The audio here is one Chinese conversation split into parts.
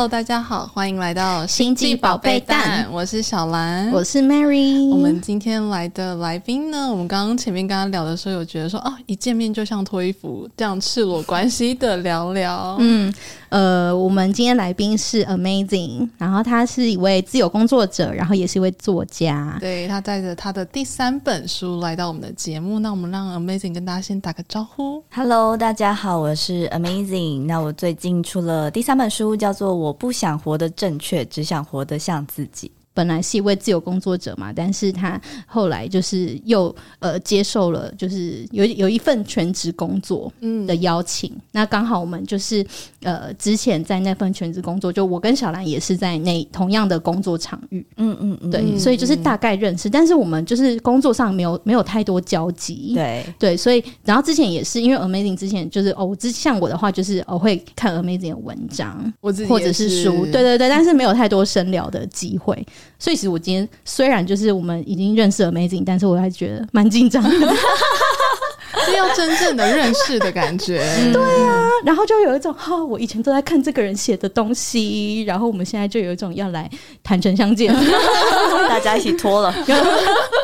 Hello，大家好，欢迎来到星际宝贝蛋，我是小兰，我是 Mary。我们今天来的来宾呢，我们刚刚前面跟他聊的时候，有觉得说，哦，一见面就像脱衣服这样赤裸关系的聊聊。嗯，呃，我们今天来宾是 Amazing，然后他是一位自由工作者，然后也是一位作家。对，他带着他的第三本书来到我们的节目，那我们让 Amazing 跟大家先打个招呼。Hello，大家好，我是 Amazing。那我最近出了第三本书，叫做。我不想活得正确，只想活得像自己。本来是一位自由工作者嘛，但是他后来就是又呃接受了，就是有有一份全职工作的邀请。嗯、那刚好我们就是呃之前在那份全职工作，就我跟小兰也是在那同样的工作场域，嗯嗯嗯，对，所以就是大概认识，但是我们就是工作上没有没有太多交集，对。对，所以然后之前也是因为 Amazing 之前就是哦，之像我的话就是我会看 Amazing 的文章，或者是书，对对对，但是没有太多深聊的机会。所以其实我今天虽然就是我们已经认识了 Amazing，但是我还觉得蛮紧张的，是要真正的认识的感觉。对啊，然后就有一种哈、哦，我以前都在看这个人写的东西，然后我们现在就有一种要来坦诚相见，大家一起脱了。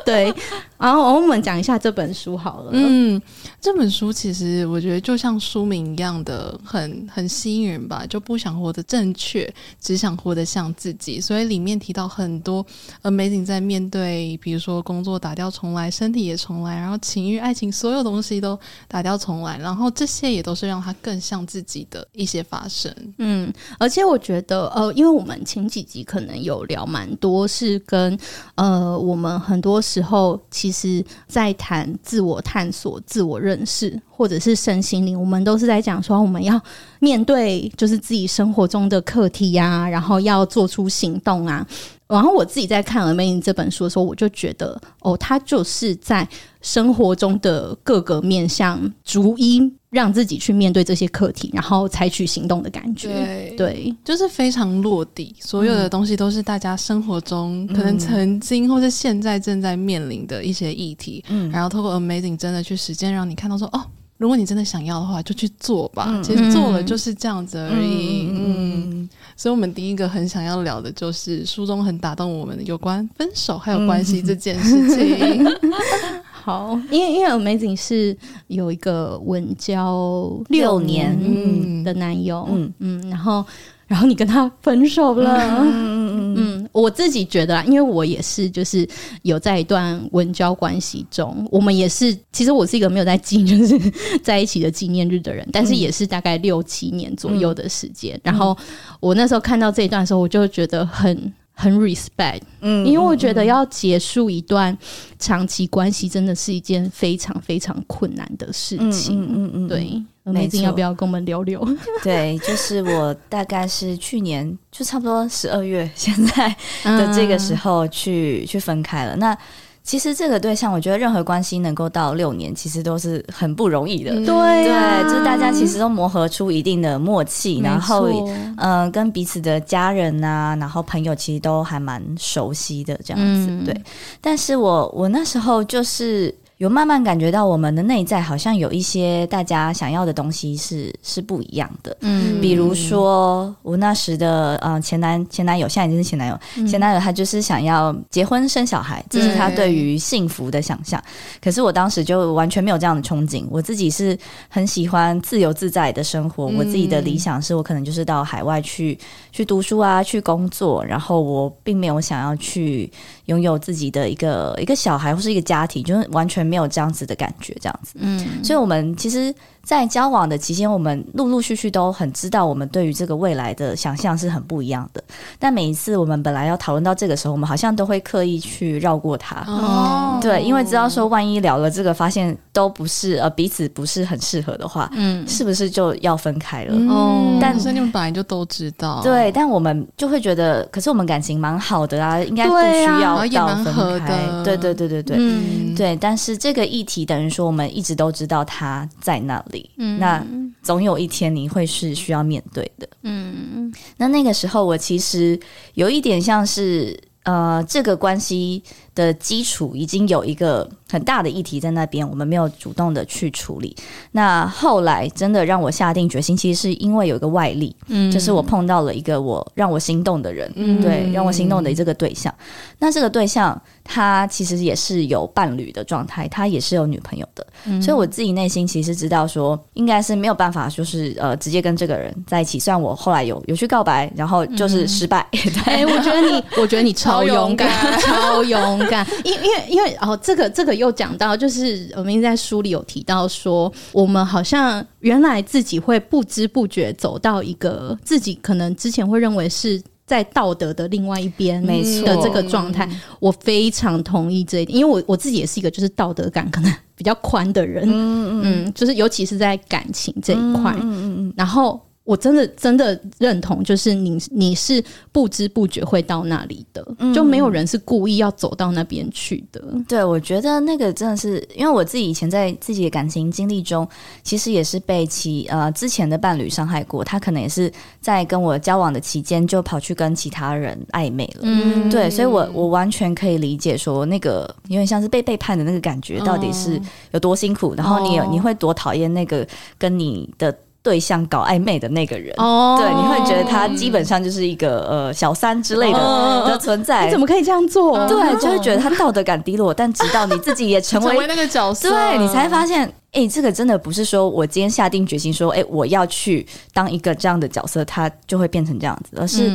对，然后我们讲一下这本书好了。嗯。这本书其实我觉得就像书名一样的很很吸引人吧，就不想活得正确，只想活得像自己。所以里面提到很多 Amazing 在面对，比如说工作打掉重来，身体也重来，然后情欲、爱情，所有东西都打掉重来，然后这些也都是让他更像自己的一些发生。嗯，而且我觉得呃，因为我们前几集可能有聊蛮多，是跟呃我们很多时候其其实在谈自我探索、自我认。识，或者是身心灵，我们都是在讲说，我们要面对就是自己生活中的课题呀、啊，然后要做出行动啊。然后我自己在看《Amazing》这本书的时候，我就觉得，哦，他就是在生活中的各个面向，逐一让自己去面对这些课题，然后采取行动的感觉。对，对就是非常落地，所有的东西都是大家生活中可能曾经或者现在正在面临的一些议题。嗯，然后透过《Amazing》真的去实践，让你看到说，哦。如果你真的想要的话，就去做吧。嗯、其实做了就是这样子而已。嗯，嗯，所以，我们第一个很想要聊的就是书中很打动我们的有关分手还有关系这件事情。嗯、好，因为因为 Amazing 是有一个稳交六年的男友，嗯嗯，然后。然后你跟他分手了，嗯嗯嗯，我自己觉得，因为我也是，就是有在一段文交关系中，我们也是，其实我是一个没有在记，就是在一起的纪念日的人，但是也是大概六七年左右的时间。嗯、然后我那时候看到这一段的时候，我就觉得很很 respect，嗯，因为我觉得要结束一段长期关系，真的是一件非常非常困难的事情，嗯嗯嗯，对。没错，要不要跟我们聊聊？对，就是我大概是去年就差不多十二月，现在的这个时候去、嗯、去分开了。那其实这个对象，我觉得任何关系能够到六年，其实都是很不容易的。嗯、对、啊，对，就是大家其实都磨合出一定的默契，然后嗯、呃，跟彼此的家人啊，然后朋友其实都还蛮熟悉的这样子。嗯、对，但是我我那时候就是。有慢慢感觉到我们的内在好像有一些大家想要的东西是是不一样的，嗯，比如说我那时的呃前男前男友，现在已经是前男友，嗯、前男友他就是想要结婚生小孩，这是他对于幸福的想象。可是我当时就完全没有这样的憧憬，我自己是很喜欢自由自在的生活，我自己的理想是我可能就是到海外去去读书啊，去工作，然后我并没有想要去拥有自己的一个一个小孩或是一个家庭，就是完全。没有这样子的感觉，这样子，嗯，所以我们其实。在交往的期间，我们陆陆续续都很知道，我们对于这个未来的想象是很不一样的。但每一次我们本来要讨论到这个时候，我们好像都会刻意去绕过它。哦，对，因为知道说万一聊了这个，发现都不是呃彼此不是很适合的话，嗯，是不是就要分开了？哦、嗯，但是你们本来就都知道，对，但我们就会觉得，可是我们感情蛮好的啊，应该不需要到分开。对对对对对，嗯，对。但是这个议题等于说，我们一直都知道他在那里。嗯，那总有一天你会是需要面对的。嗯，那那个时候我其实有一点像是，呃，这个关系的基础已经有一个很大的议题在那边，我们没有主动的去处理。那后来真的让我下定决心，其实是因为有一个外力，嗯，就是我碰到了一个我让我心动的人，嗯，对，让我心动的这个对象。那这个对象他其实也是有伴侣的状态，他也是有女朋友的，嗯，所以我自己内心其实知道说，应该是没有办法，就是呃直接跟这个人在一起。虽然我后来有有去告白，然后就是失败。哎，我觉得你，我觉得你超勇敢，超勇敢。因因为因为哦，这个这个又讲到，就是我们在书里有提到说，我们好像原来自己会不知不觉走到一个自己可能之前会认为是。在道德的另外一边的这个状态，我非常同意这一点，因为我我自己也是一个就是道德感可能 比较宽的人，嗯嗯，就是尤其是在感情这一块，嗯嗯嗯，然后。我真的真的认同，就是你你是不知不觉会到那里的，嗯、就没有人是故意要走到那边去的。对，我觉得那个真的是，因为我自己以前在自己的感情经历中，其实也是被其呃之前的伴侣伤害过，他可能也是在跟我交往的期间就跑去跟其他人暧昧了。嗯，对，所以我我完全可以理解说那个有点像是被背叛的那个感觉到底是有多辛苦，哦、然后你有你会多讨厌那个跟你的。对象搞暧昧的那个人，oh, 对，你会觉得他基本上就是一个呃小三之类的、oh, 的存在。你怎么可以这样做？对，就会觉得他道德感低落。但直到你自己也成为，成为那个角色，对，你才发现，哎、欸，这个真的不是说我今天下定决心说，哎、欸，我要去当一个这样的角色，他就会变成这样子，而是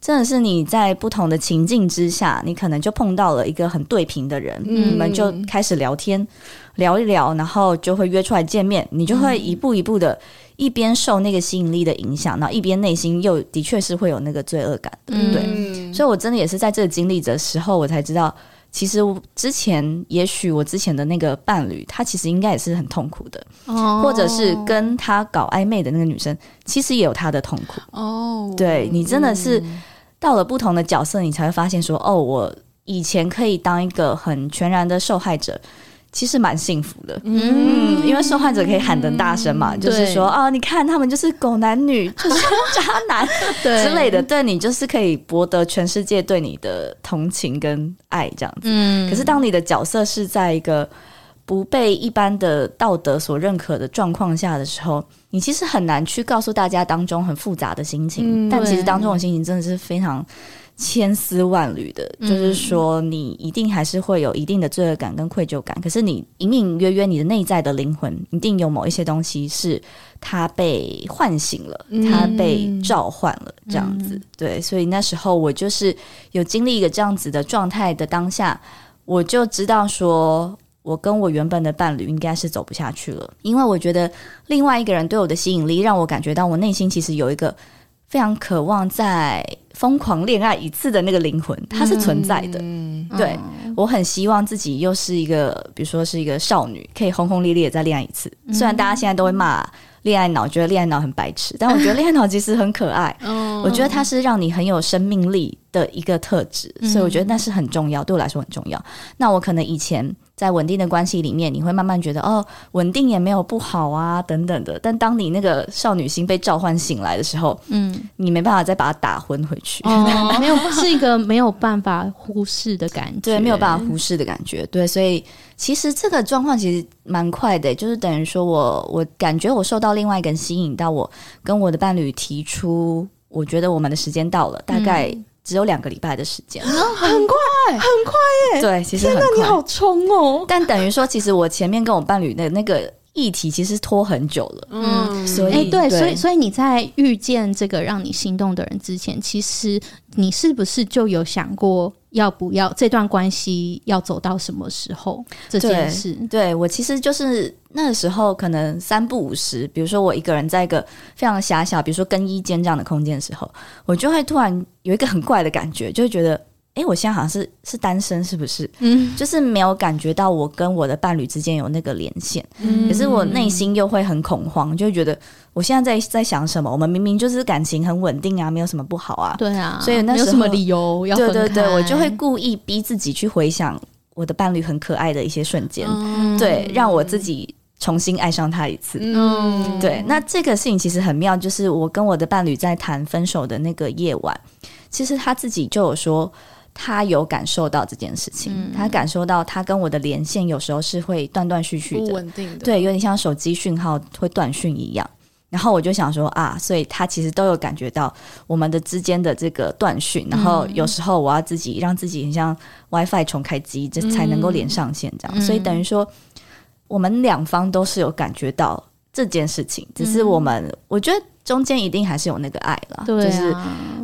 真的是你在不同的情境之下，你可能就碰到了一个很对频的人，嗯、你们就开始聊天，聊一聊，然后就会约出来见面，你就会一步一步的。一边受那个吸引力的影响，然后一边内心又的确是会有那个罪恶感的，对。嗯、所以，我真的也是在这个经历的时候，我才知道，其实之前也许我之前的那个伴侣，他其实应该也是很痛苦的，哦、或者是跟他搞暧昧的那个女生，其实也有她的痛苦。哦，对，你真的是到了不同的角色，你才会发现说，哦，我以前可以当一个很全然的受害者。其实蛮幸福的，嗯，因为受害者可以喊得大声嘛，嗯、就是说啊，你看他们就是狗男女，就是渣男。之类的，对，你就是可以博得全世界对你的同情跟爱这样子。嗯，可是当你的角色是在一个不被一般的道德所认可的状况下的时候，你其实很难去告诉大家当中很复杂的心情，嗯、但其实当中的心情真的是非常。千丝万缕的，就是说，你一定还是会有一定的罪恶感跟愧疚感。可是，你隐隐约约，你的内在的灵魂一定有某一些东西是它被唤醒了，它被召唤了，这样子。对，所以那时候我就是有经历一个这样子的状态的当下，我就知道说，我跟我原本的伴侣应该是走不下去了，因为我觉得另外一个人对我的吸引力，让我感觉到我内心其实有一个非常渴望在。疯狂恋爱一次的那个灵魂，它是存在的。嗯、对、嗯、我很希望自己又是一个，比如说是一个少女，可以轰轰烈烈再恋爱一次。嗯、虽然大家现在都会骂恋爱脑，觉得恋爱脑很白痴，但我觉得恋爱脑其实很可爱。嗯、我觉得它是让你很有生命力的一个特质，嗯、所以我觉得那是很重要，对我来说很重要。那我可能以前。在稳定的关系里面，你会慢慢觉得哦，稳定也没有不好啊，等等的。但当你那个少女心被召唤醒来的时候，嗯，你没办法再把它打昏回去。哦，没有，是一个没有办法忽视的感觉，对，没有办法忽视的感觉，对。所以其实这个状况其实蛮快的，就是等于说我我感觉我受到另外一个人吸引到，我跟我的伴侣提出，我觉得我们的时间到了，大概、嗯。只有两个礼拜的时间，很快，很快耶！对，其实很快。天哪，你好冲哦！但等于说，其实我前面跟我伴侣的那个议题，其实拖很久了。嗯，所以，欸、对，对所以，所以你在遇见这个让你心动的人之前，其实你是不是就有想过？要不要这段关系要走到什么时候这件事？对，我其实就是那时候可能三不五时，比如说我一个人在一个非常狭小，比如说更衣间这样的空间的时候，我就会突然有一个很怪的感觉，就会觉得。哎，我现在好像是是单身，是不是？嗯，就是没有感觉到我跟我的伴侣之间有那个连线。嗯，可是我内心又会很恐慌，就会觉得我现在在在想什么？我们明明就是感情很稳定啊，没有什么不好啊。对啊，所以那时候没有什么理由要。对对对，我就会故意逼自己去回想我的伴侣很可爱的一些瞬间，嗯、对，让我自己重新爱上他一次。嗯，对。那这个事情其实很妙，就是我跟我的伴侣在谈分手的那个夜晚，其实他自己就有说。他有感受到这件事情，嗯、他感受到他跟我的连线有时候是会断断续续的，不稳定的，对，有点像手机讯号会断讯一样。然后我就想说啊，所以他其实都有感觉到我们的之间的这个断讯。然后有时候我要自己让自己很像 WiFi 重开机，这才能够连上线这样。嗯、所以等于说，我们两方都是有感觉到这件事情，只是我们、嗯、我觉得中间一定还是有那个爱了，就是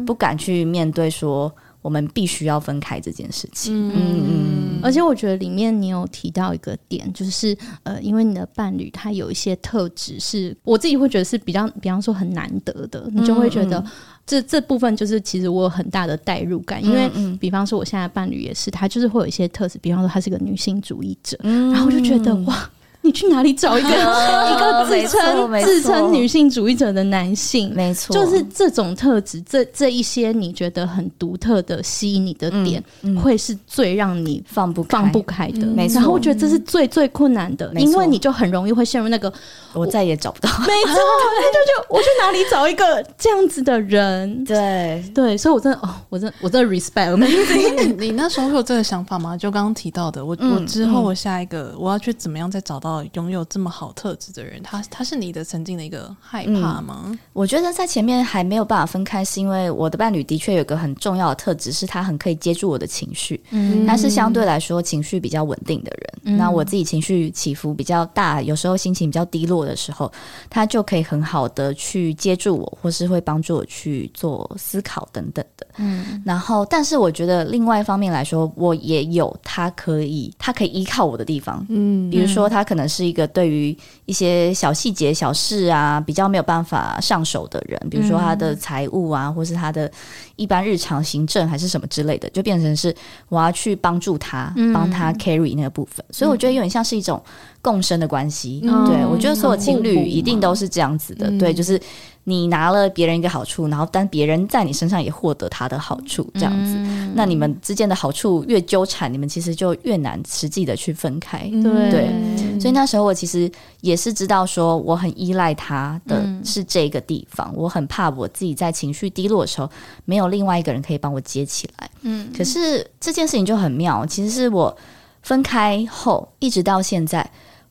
不敢去面对说。我们必须要分开这件事情。嗯嗯，而且我觉得里面你有提到一个点，就是呃，因为你的伴侣他有一些特质是，我自己会觉得是比较，比方说很难得的，你就会觉得这这部分就是其实我有很大的代入感，因为比方说我现在伴侣也是，他就是会有一些特质，比方说他是个女性主义者，然后我就觉得哇。你去哪里找一个 一个自称自称女性主义者的男性？没错，就是这种特质，这这一些你觉得很独特的吸引你的点，会是最让你放不放不开的。没错，然后我觉得这是最最困难的，因为你就很容易会陷入那个我再也找不到。没错，就就我去哪里找一个这样子的人？对对，所以我真的哦，我真我真的 respect。你你那时候会有这个想法吗？就刚刚提到的，我我之后我下一个我要去怎么样再找到？拥有这么好特质的人，他他是你的曾经的一个害怕吗？嗯，我觉得在前面还没有办法分开，是因为我的伴侣的确有个很重要的特质，是他很可以接住我的情绪，嗯，他是相对来说情绪比较稳定的人。嗯，那我自己情绪起伏比较大，有时候心情比较低落的时候，他就可以很好的去接住我，或是会帮助我去做思考等等的。嗯，然后但是我觉得另外一方面来说，我也有他可以他可以依靠我的地方。嗯，比如说他可能。是一个对于一些小细节、小事啊，比较没有办法上手的人，比如说他的财务啊，或是他的一般日常行政还是什么之类的，就变成是我要去帮助他，帮他 carry 那个部分。所以我觉得有点像是一种共生的关系。对，我觉得所有情侣一定都是这样子的。对，就是。你拿了别人一个好处，然后但别人在你身上也获得他的好处，这样子，嗯、那你们之间的好处越纠缠，你们其实就越难实际的去分开。对，对，所以那时候我其实也是知道说，我很依赖他的是这个地方，嗯、我很怕我自己在情绪低落的时候，没有另外一个人可以帮我接起来。嗯，可是这件事情就很妙，其实是我分开后一直到现在。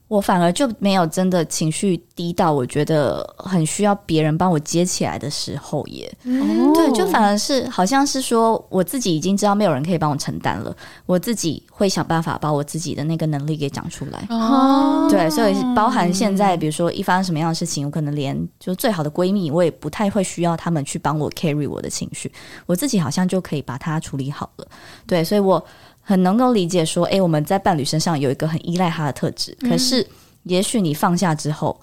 我反而就没有真的情绪低到我觉得很需要别人帮我接起来的时候耶。嗯、对，就反而是好像是说我自己已经知道没有人可以帮我承担了，我自己会想办法把我自己的那个能力给长出来。哦，对，所以包含现在，比如说一发生什么样的事情，我可能连就最好的闺蜜，我也不太会需要他们去帮我 carry 我的情绪，我自己好像就可以把它处理好了。对，所以我。很能够理解说，诶，我们在伴侣身上有一个很依赖他的特质。可是，也许你放下之后，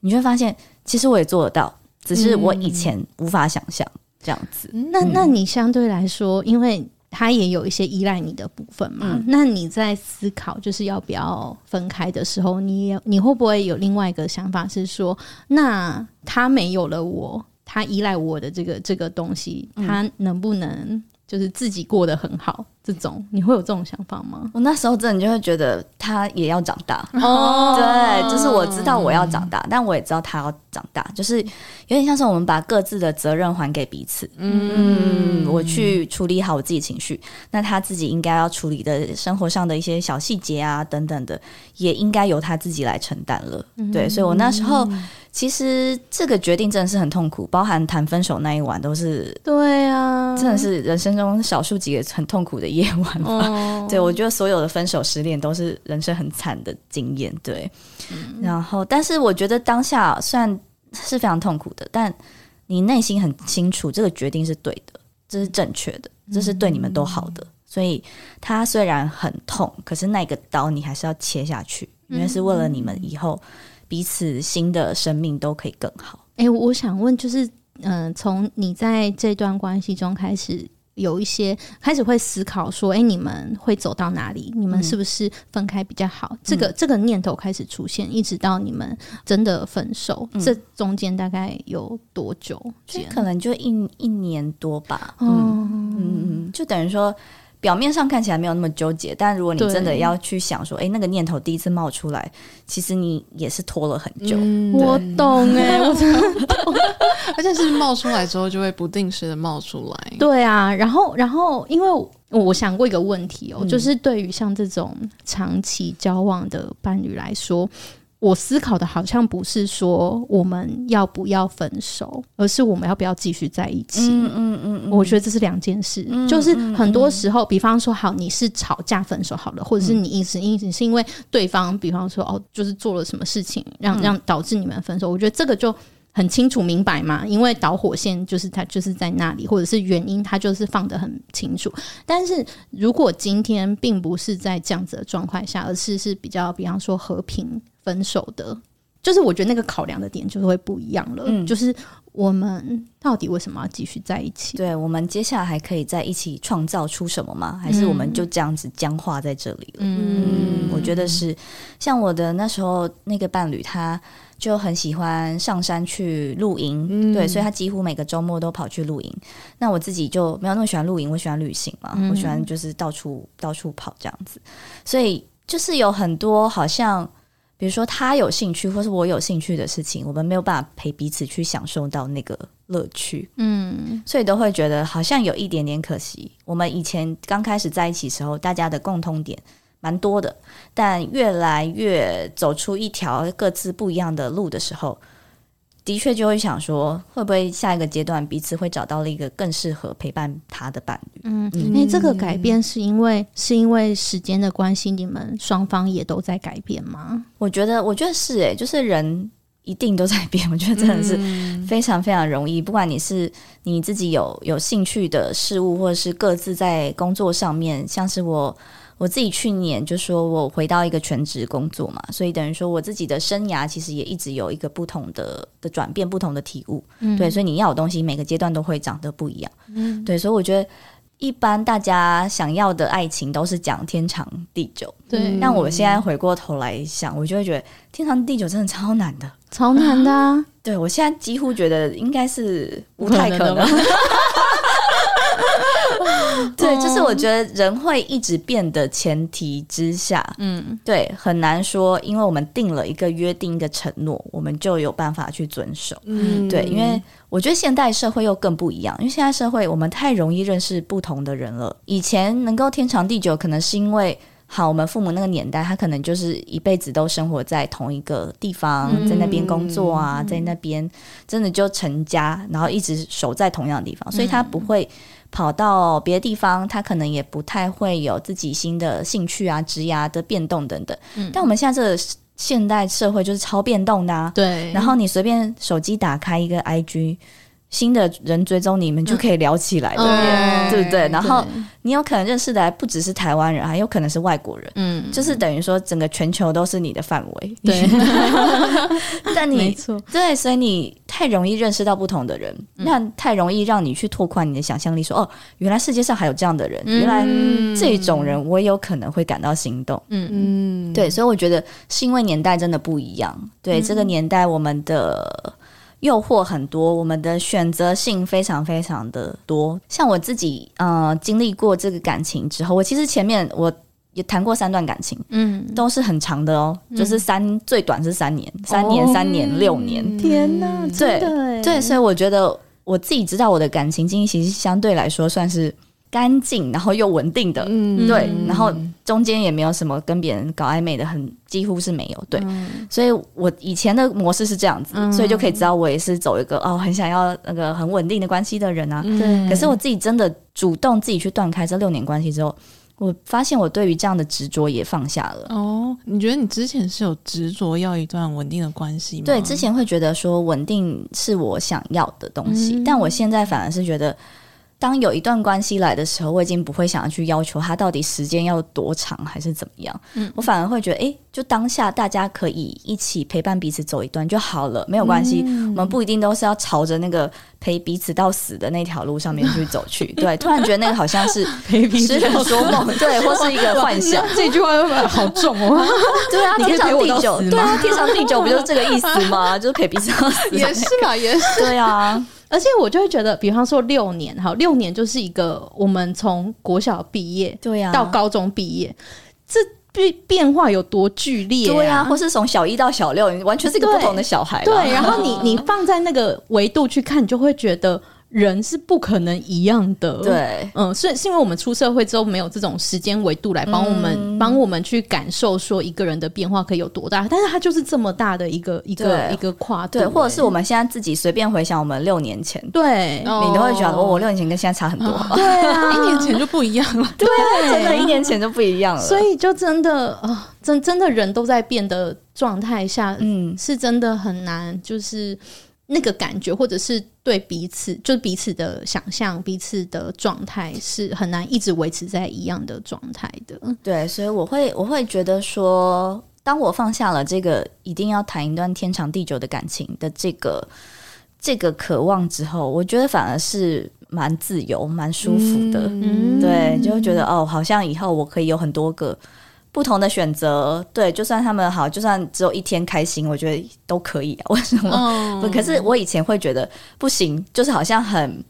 你会发现，其实我也做得到，只是我以前无法想象这样子。嗯、那，那你相对来说，因为他也有一些依赖你的部分嘛？嗯、那你在思考就是要不要分开的时候，你也你会不会有另外一个想法是说，那他没有了我，他依赖我的这个这个东西，他能不能？就是自己过得很好，这种你会有这种想法吗？我那时候真的就会觉得他也要长大哦，对，就是我知道我要长大，但我也知道他要长大，就是有点像是我们把各自的责任还给彼此。嗯，我去处理好我自己情绪，那他自己应该要处理的生活上的一些小细节啊等等的，也应该由他自己来承担了。对，所以我那时候。其实这个决定真的是很痛苦，包含谈分手那一晚都是。对啊，真的是人生中少数几个很痛苦的夜晚吧。哦、对，我觉得所有的分手失恋都是人生很惨的经验。对，嗯、然后但是我觉得当下虽然是非常痛苦的，但你内心很清楚这个决定是对的，这是正确的，这是对你们都好的。嗯、所以它虽然很痛，可是那个刀你还是要切下去，因为是为了你们以后。彼此新的生命都可以更好。哎、欸，我想问，就是，嗯、呃，从你在这段关系中开始有一些开始会思考说，哎、欸，你们会走到哪里？你们是不是分开比较好？嗯、这个这个念头开始出现，一直到你们真的分手，嗯、这中间大概有多久？可能就一一年多吧。嗯嗯嗯，就等于说。表面上看起来没有那么纠结，但如果你真的要去想说，哎，那个念头第一次冒出来，其实你也是拖了很久。嗯、我懂哎、欸，我真的懂，而且是冒出来之后就会不定时的冒出来。对啊，然后然后因为我想过一个问题哦，嗯、就是对于像这种长期交往的伴侣来说。我思考的好像不是说我们要不要分手，而是我们要不要继续在一起。嗯嗯嗯，我觉得这是两件事。嗯、就是很多时候，比方说，好，你是吵架分手好了，或者是你一直一直是因为对方，比方说哦，就是做了什么事情让让导致你们分手。我觉得这个就很清楚明白嘛，因为导火线就是他就是在那里，或者是原因他就是放得很清楚。但是如果今天并不是在这样子的状况下，而是是比较，比方说和平。分手的，就是我觉得那个考量的点就会不一样了。嗯，就是我们到底为什么要继续在一起？对，我们接下来还可以在一起创造出什么吗？还是我们就这样子僵化在这里了？嗯，嗯，我觉得是。像我的那时候那个伴侣，他就很喜欢上山去露营，嗯，对，所以他几乎每个周末都跑去露营。那我自己就没有那么喜欢露营，我喜欢旅行嘛，嗯，我喜欢就是到处到处跑这样子。所以就是有很多好像。比如说他有兴趣，或是我有兴趣的事情，我们没有办法陪彼此去享受到那个乐趣，嗯，所以都会觉得好像有一点点可惜。我们以前刚开始在一起的时候，大家的共通点蛮多的，但越来越走出一条各自不一样的路的时候。的确就会想说，会不会下一个阶段彼此会找到了一个更适合陪伴他的伴侣？嗯，因为这个改变是因为是因为时间的关系，你们双方也都在改变吗？我觉得，我觉得是诶、欸，就是人一定都在变。我觉得真的是非常非常容易，不管你是你自己有有兴趣的事物，或者是各自在工作上面，像是我。我自己去年就说我回到一个全职工作嘛，所以等于说我自己的生涯其实也一直有一个不同的的转变，不同的体悟。嗯，对，所以你要的东西每个阶段都会长得不一样。嗯，对，所以我觉得一般大家想要的爱情都是讲天长地久。对，但我现在回过头来想，我就会觉得天长地久真的超难的，超难的啊。对，我现在几乎觉得应该是不太可能。对，就是我觉得人会一直变的前提之下，嗯，对，很难说，因为我们定了一个约定、一个承诺，我们就有办法去遵守。嗯，对，因为我觉得现代社会又更不一样，因为现在社会我们太容易认识不同的人了。以前能够天长地久，可能是因为好，我们父母那个年代，他可能就是一辈子都生活在同一个地方，在那边工作啊，在那边真的就成家，然后一直守在同样的地方，所以他不会。跑到别的地方，他可能也不太会有自己新的兴趣啊、职涯的变动等等。嗯，但我们现在这个现代社会就是超变动的啊。对，然后你随便手机打开一个 IG。新的人追踪你们就可以聊起来对。不对？然后你有可能认识的还不只是台湾人，还有可能是外国人，嗯，就是等于说整个全球都是你的范围。对，但你没错，对，所以你太容易认识到不同的人，嗯、那太容易让你去拓宽你的想象力说，说哦，原来世界上还有这样的人，嗯、原来这种人我也有可能会感到心动。嗯。嗯，对，所以我觉得是因为年代真的不一样，对、嗯、这个年代我们的。诱惑很多，我们的选择性非常非常的多。像我自己，呃，经历过这个感情之后，我其实前面我也谈过三段感情，嗯，都是很长的哦，嗯、就是三最短是三年，三年、哦、三年六年。天哪，对对，所以我觉得我自己知道我的感情经历其实相对来说算是。干净，然后又稳定的，嗯、对，然后中间也没有什么跟别人搞暧昧的很，很几乎是没有，对，嗯、所以我以前的模式是这样子，嗯、所以就可以知道我也是走一个哦，很想要那个很稳定的关系的人啊。对、嗯，可是我自己真的主动自己去断开这六年关系之后，我发现我对于这样的执着也放下了。哦，你觉得你之前是有执着要一段稳定的关系吗？对，之前会觉得说稳定是我想要的东西，嗯、但我现在反而是觉得。当有一段关系来的时候，我已经不会想要去要求他到底时间要多长还是怎么样。嗯，我反而会觉得，诶，就当下大家可以一起陪伴彼此走一段就好了，没有关系。嗯，我们不一定都是要朝着那个陪彼此到死的那条路上面去走去。对，突然觉得那个好像是陪彼此说梦，对，或是一个幻想。这句话好重哦。对啊，天长地久，对啊，天长地久不就是这个意思吗？就是陪彼此到死。也是嘛，也是。对啊。而且我就会觉得，比方说六年，好，六年就是一个我们从国小毕业，对呀，到高中毕业，这变变化有多剧烈？对呀，或是从小一到小六，完全是一个不同的小孩。对，然后你你放在那个维度去看，你就会觉得。人是不可能一样的，对，嗯，所以是因为我们出社会之后没有这种时间维度来帮我们帮、嗯、我们去感受说一个人的变化可以有多大，但是它就是这么大的一个一个一个跨度，对，或者是我们现在自己随便回想我们六年前，对，你都会觉得哦，我六年前跟现在差很多，哦、对啊，一年前就不一样了，对，真的，一年前就不一样了，所以就真的啊、哦，真真的人都在变的状态下，嗯，是真的很难，就是。那个感觉，或者是对彼此，就是彼此的想象，彼此的状态是很难一直维持在一样的状态的。对，所以我会，我会觉得说，当我放下了这个一定要谈一段天长地久的感情的这个这个渴望之后，我觉得反而是蛮自由、蛮舒服的。嗯，对，就会觉得哦，好像以后我可以有很多个。不同的选择，对，就算他们好，就算只有一天开心，我觉得都可以啊。为什么？可是我以前会觉得不行，就是好像很，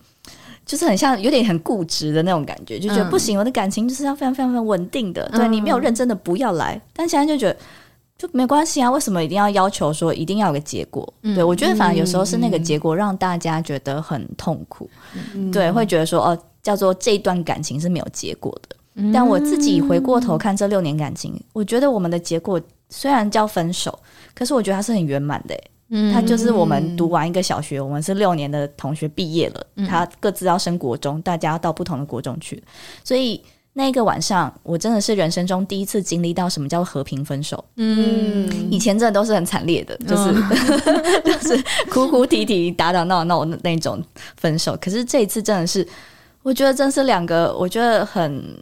就是很像有点很固执的那种感觉，就觉得不行，我的感情就是要非常非常非常稳定的。对，你没有认真的不要来，但现在就觉得就没关系啊。为什么一定要要求说一定要有个结果？对，我觉得反而有时候是那个结果让大家觉得很痛苦，对，会觉得说哦，叫做这一段感情是没有结果的。但我自己回过头看这六年感情，我觉得我们的结果虽然叫分手，可是我觉得它是很圆满的。嗯，他就是我们读完一个小学，我们是六年的同学毕业了，他各自要升国中，大家到不同的国中去。所以那个晚上，我真的是人生中第一次经历到什么叫和平分手。嗯，以前真的都是很惨烈的，就是 就是哭哭啼啼、打打闹闹的那种分手。可是这一次真的是，我觉得真是两个，我觉得很。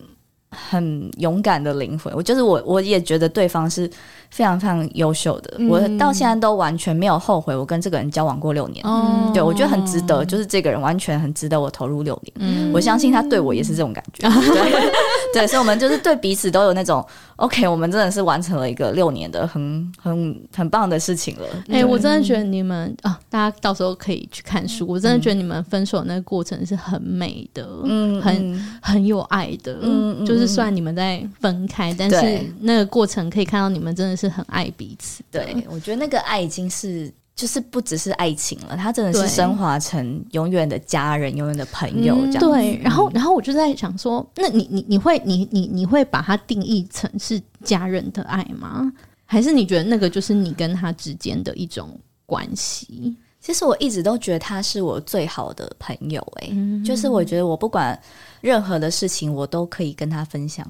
很勇敢的灵魂，我就是我，我也觉得对方是非常非常优秀的。嗯、我到现在都完全没有后悔，我跟这个人交往过六年。嗯、对，我觉得很值得，就是这个人完全很值得我投入六年。嗯、我相信他对我也是这种感觉。对，所以我们就是对彼此都有那种 OK，我们真的是完成了一个六年的很很很棒的事情了。哎、欸，我真的觉得你们啊，大家到时候可以去看书。我真的觉得你们分手那个过程是很美的，嗯，很很有爱的，嗯，就。就是算你们在分开，但是那个过程可以看到你们真的是很爱彼此。对，我觉得那个爱已经是就是不只是爱情了，他真的是升华成永远的家人、永远的朋友这样。对，然后然后我就在想说，那你你你会你你你会把它定义成是家人的爱吗？还是你觉得那个就是你跟他之间的一种关系？其实我一直都觉得他是我最好的朋友，欸，诶，就是我觉得我不管。任何的事情我都可以跟他分享，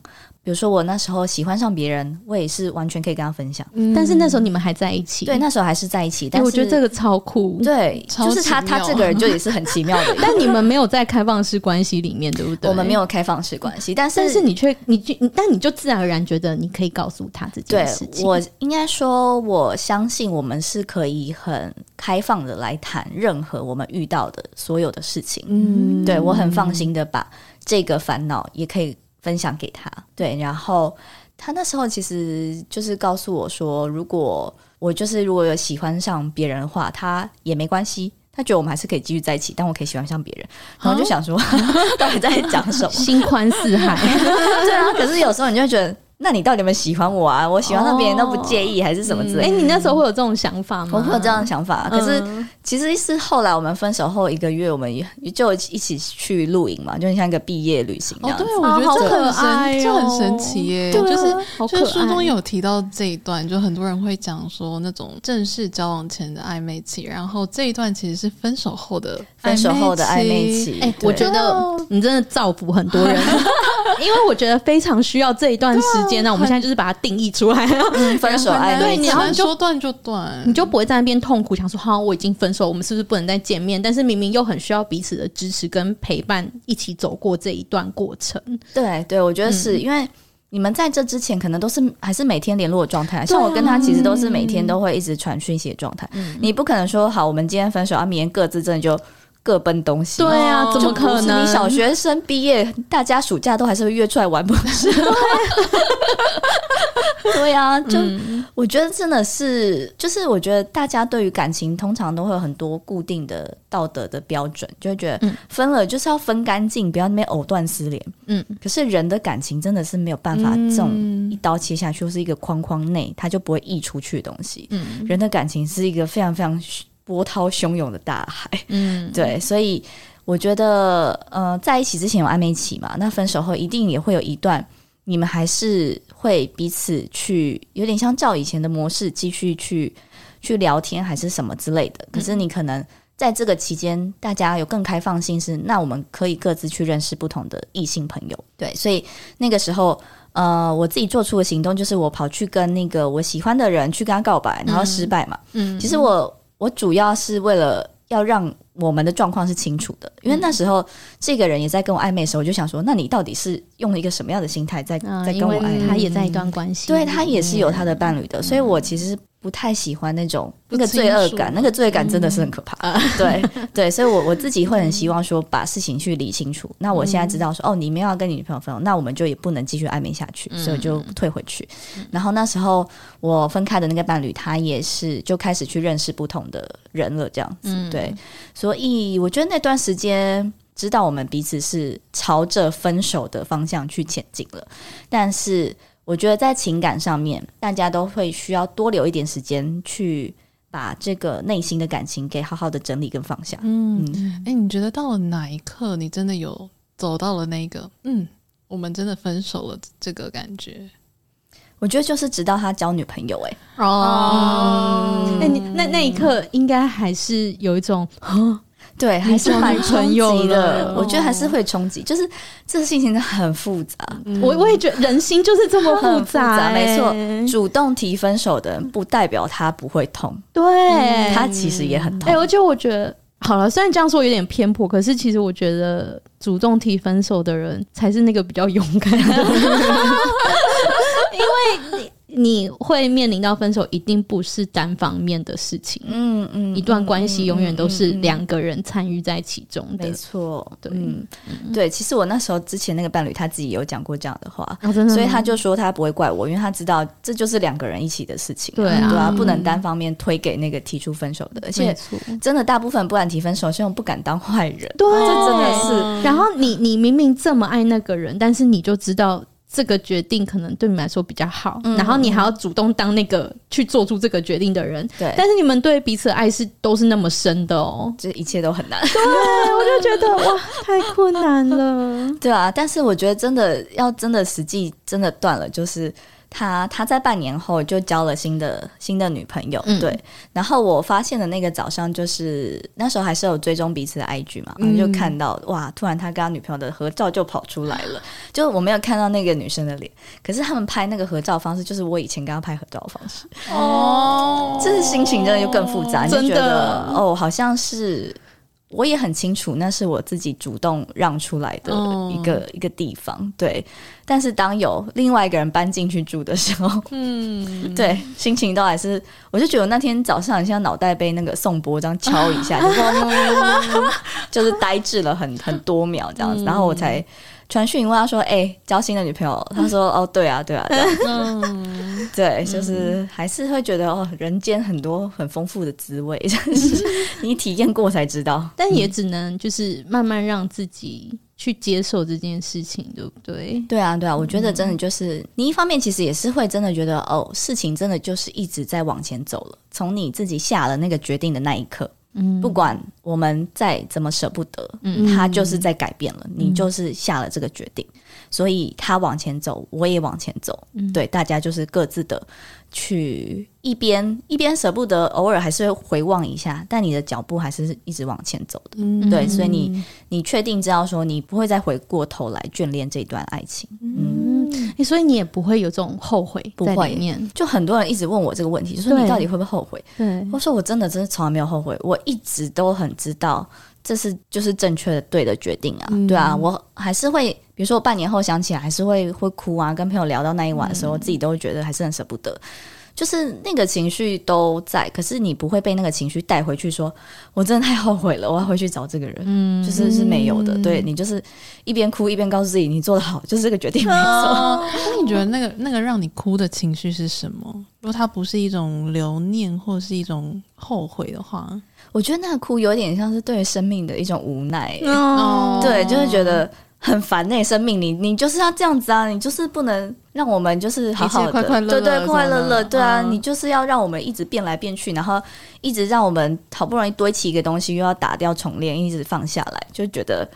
比如说我那时候喜欢上别人，我也是完全可以跟他分享。嗯、但是那时候你们还在一起，对，那时候还是在一起。但是、欸、我觉得这个超酷，对，就是他他这个人就也是很奇妙的。但你们没有在开放式关系里面，对不对？我们没有开放式关系，但是但是你却你就但你就自然而然觉得你可以告诉他这件事情。我应该说，我相信我们是可以很开放的来谈任何我们遇到的所有的事情。嗯，对，我很放心的把。这个烦恼也可以分享给他，对，然后他那时候其实就是告诉我说，如果我就是如果有喜欢上别人的话，他也没关系，他觉得我们还是可以继续在一起，但我可以喜欢上别人，然后就想说，到底在讲什么？心宽似海，对啊，可是有时候你就觉得。那你到底有没有喜欢我啊？我喜欢上别人都不介意，还是什么之类的？哎，你那时候会有这种想法吗？我会有这样的想法，可是其实是后来我们分手后一个月，我们也就一起去露营嘛，就很像一个毕业旅行这样。对，我觉得这很神，这很神奇耶。就是就是书中有提到这一段，就很多人会讲说那种正式交往前的暧昧期，然后这一段其实是分手后的分手后的暧昧期。哎，我觉得你真的造福很多人，因为我觉得非常需要这一段时间。那我们现在就是把它定义出来，分手暧昧，然后你说断就断，你就不会在那边痛苦，想说好，我已经分手，我们是不是不能再见面？但是明明又很需要彼此的支持跟陪伴，一起走过这一段过程。对对，我觉得是因为你们在这之前可能都是还是每天联络的状态，像我跟他其实都是每天都会一直传讯息的状态。你不可能说好，我们今天分手，啊，明天各自真的就。各奔东西，对啊，怎么可能？你小学生毕业，大家暑假都还是会约出来玩，不是？对呀，啊，就、嗯、我觉得真的是，就是我觉得大家对于感情通常都会有很多固定的道德的标准，就会觉得分了就是要分干净，不要那边藕断丝连。嗯，可是人的感情真的是没有办法这种一刀切下去，或是一个框框内，它就不会溢出去的东西。嗯，人的感情是一个非常非常波涛汹涌的大海。嗯，对，所以我觉得，呃，在一起之前有暧昧期嘛，那分手后一定也会有一段。你们还是会彼此去有点像照以前的模式继续去去聊天，还是什么之类的。可是你可能在这个期间，大家有更开放性是，那我们可以各自去认识不同的异性朋友。对，所以那个时候，呃，我自己做出的行动就是我跑去跟那个我喜欢的人去跟他告白，然后失败嘛。嗯，其实我我主要是为了要让。我们的状况是清楚的，因为那时候这个人也在跟我暧昧的时候，我就想说，那你到底是用了一个什么样的心态在在跟我暧昧？他也在一段关系，对，他也是有他的伴侣的，所以我其实不太喜欢那种那个罪恶感，那个罪恶感真的是很可怕。嗯、对对，所以我我自己会很希望说把事情去理清楚。那我现在知道说，哦，你没有要跟你女朋友分手，那我们就也不能继续暧昧下去，所以我就退回去。然后那时候我分开的那个伴侣，他也是就开始去认识不同的人了，这样子。对，所以我觉得那段时间知道我们彼此是朝着分手的方向去前进了，但是。我觉得在情感上面，大家都会需要多留一点时间去把这个内心的感情给好好的整理跟放下。嗯，哎、嗯欸，你觉得到了哪一刻，你真的有走到了那个嗯，我们真的分手了这个感觉？我觉得就是直到他交女朋友、欸，哎哦，那你那那一刻应该还是有一种。对，还是蛮冲击的。我觉得还是会冲击，就是这个事情真的很复杂。嗯、我我也觉得人心就是这么复杂，欸，没错。主动提分手的人，不代表他不会痛，对，嗯、他其实也很痛。哎、欸，我就我觉得好了，虽然这样说有点偏颇，可是其实我觉得主动提分手的人才是那个比较勇敢的人，因为你。会面临到分手，一定不是单方面的事情。嗯嗯，一段关系永远都是两个人参与在其中的。没错，对，嗯，对。其实我那时候之前那个伴侣他自己有讲过这样的话，哦，真的，所以他就说他不会怪我，因为他知道这就是两个人一起的事情。对啊，对啊，不能单方面推给那个提出分手的。而且，真的大部分不敢提分手，是因为不敢当坏人。对，这真的是。然后你你明明这么爱那个人，但是你就知道。这个决定可能对你们来说比较好，嗯、然后你还要主动当那个去做出这个决定的人。对，但是你们对彼此的爱是都是那么深的哦，这一切都很难。对，我就觉得哇，太困难了。对啊，但是我觉得真的要真的实际真的断了，就是。他他在半年后就交了新的新的女朋友，嗯、对。然后我发现的那个早上，就是那时候还是有追踪彼此的 IG 嘛，然后就看到、嗯、哇，突然他跟他女朋友的合照就跑出来了。就我没有看到那个女生的脸，可是他们拍那个合照方式，就是我以前跟他拍合照的方式。哦，这是心情真的就更复杂，真的就觉得哦，好像是。我也很清楚，那是我自己主动让出来的一个、oh. 一个地方，对。但是当有另外一个人搬进去住的时候，嗯，对，心情都还是，我就觉得那天早上好像脑袋被那个宋波这样敲一下，就 就是呆滞了很很多秒这样子，然后我才。传讯问他说：“哎、欸，交新的女朋友？”他说：“哦，对啊，对啊，对啊。嗯”对，就是还是会觉得哦，人间很多很丰富的滋味，就是你体验过才知道。但也只能就是慢慢让自己去接受这件事情，对不对？对啊，对啊，我觉得真的就是你一方面其实也是会真的觉得哦，事情真的就是一直在往前走了。从你自己下了那个决定的那一刻。不管我们再怎么舍不得，嗯，他就是在改变了，嗯，你就是下了这个决定，所以他往前走，我也往前走，嗯，对，大家就是各自的。去一边一边舍不得，偶尔还是会回望一下，但你的脚步还是一直往前走的，嗯、对，所以你你确定知道说你不会再回过头来眷恋这段爱情，嗯，嗯，所以你也不会有这种后悔在里面。不会，就很多人一直问我这个问题，就说你到底会不会后悔？对，我说我真的真的从来没有后悔，我一直都很知道这是就是正确的对的决定啊，嗯、对啊，我还是会，比如说我半年后想起来还是会会哭啊，跟朋友聊到那一晚的时候，嗯、自己都会觉得还是很舍不得。就是那个情绪都在，可是你不会被那个情绪带回去说，说我真的太后悔了，我要回去找这个人。嗯，就是是没有的。对，你就是一边哭一边告诉自己，你做得好，就是这个决定没错。那、哦、你觉得那个那个让你哭的情绪是什么？如果它不是一种留念或是一种后悔的话，我觉得那个哭有点像是对生命的一种无奈。哦，对，就是觉得。很烦那生命，你你就是要这样子啊！你就是不能让我们就是好好的，快快乐乐，对对，快快乐乐，对啊！你就是要让我们一直变来变去，然后一直让我们好不容易堆起一个东西，又要打掉重练，一直放下来，就觉得。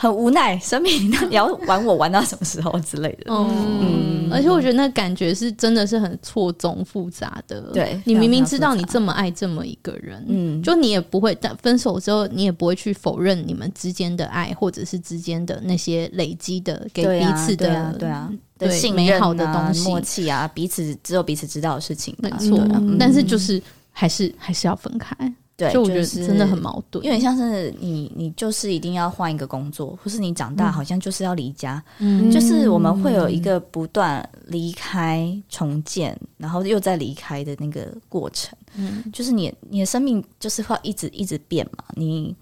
很无奈，生命，那你要玩我玩到什么时候之类的？嗯，而且我觉得那感觉是真的是很错综复杂的。对，你明明知道你这么爱这么一个人，嗯，就你也不会，但分手之后你也不会去否认你们之间的爱，或者是之间的那些累积的给彼此的，对啊，的信任、美好的东西、默契啊，彼此只有彼此知道的事情，没错。但是就是还是还是要分开。对，就我觉得真的很矛盾，因为像是你，你就是一定要换一个工作，或是你长大好像就是要离家，嗯，就是我们会有一个不断离开、重建，然后又再离开的那个过程，嗯，就是你你的生命就是会一直一直变嘛，你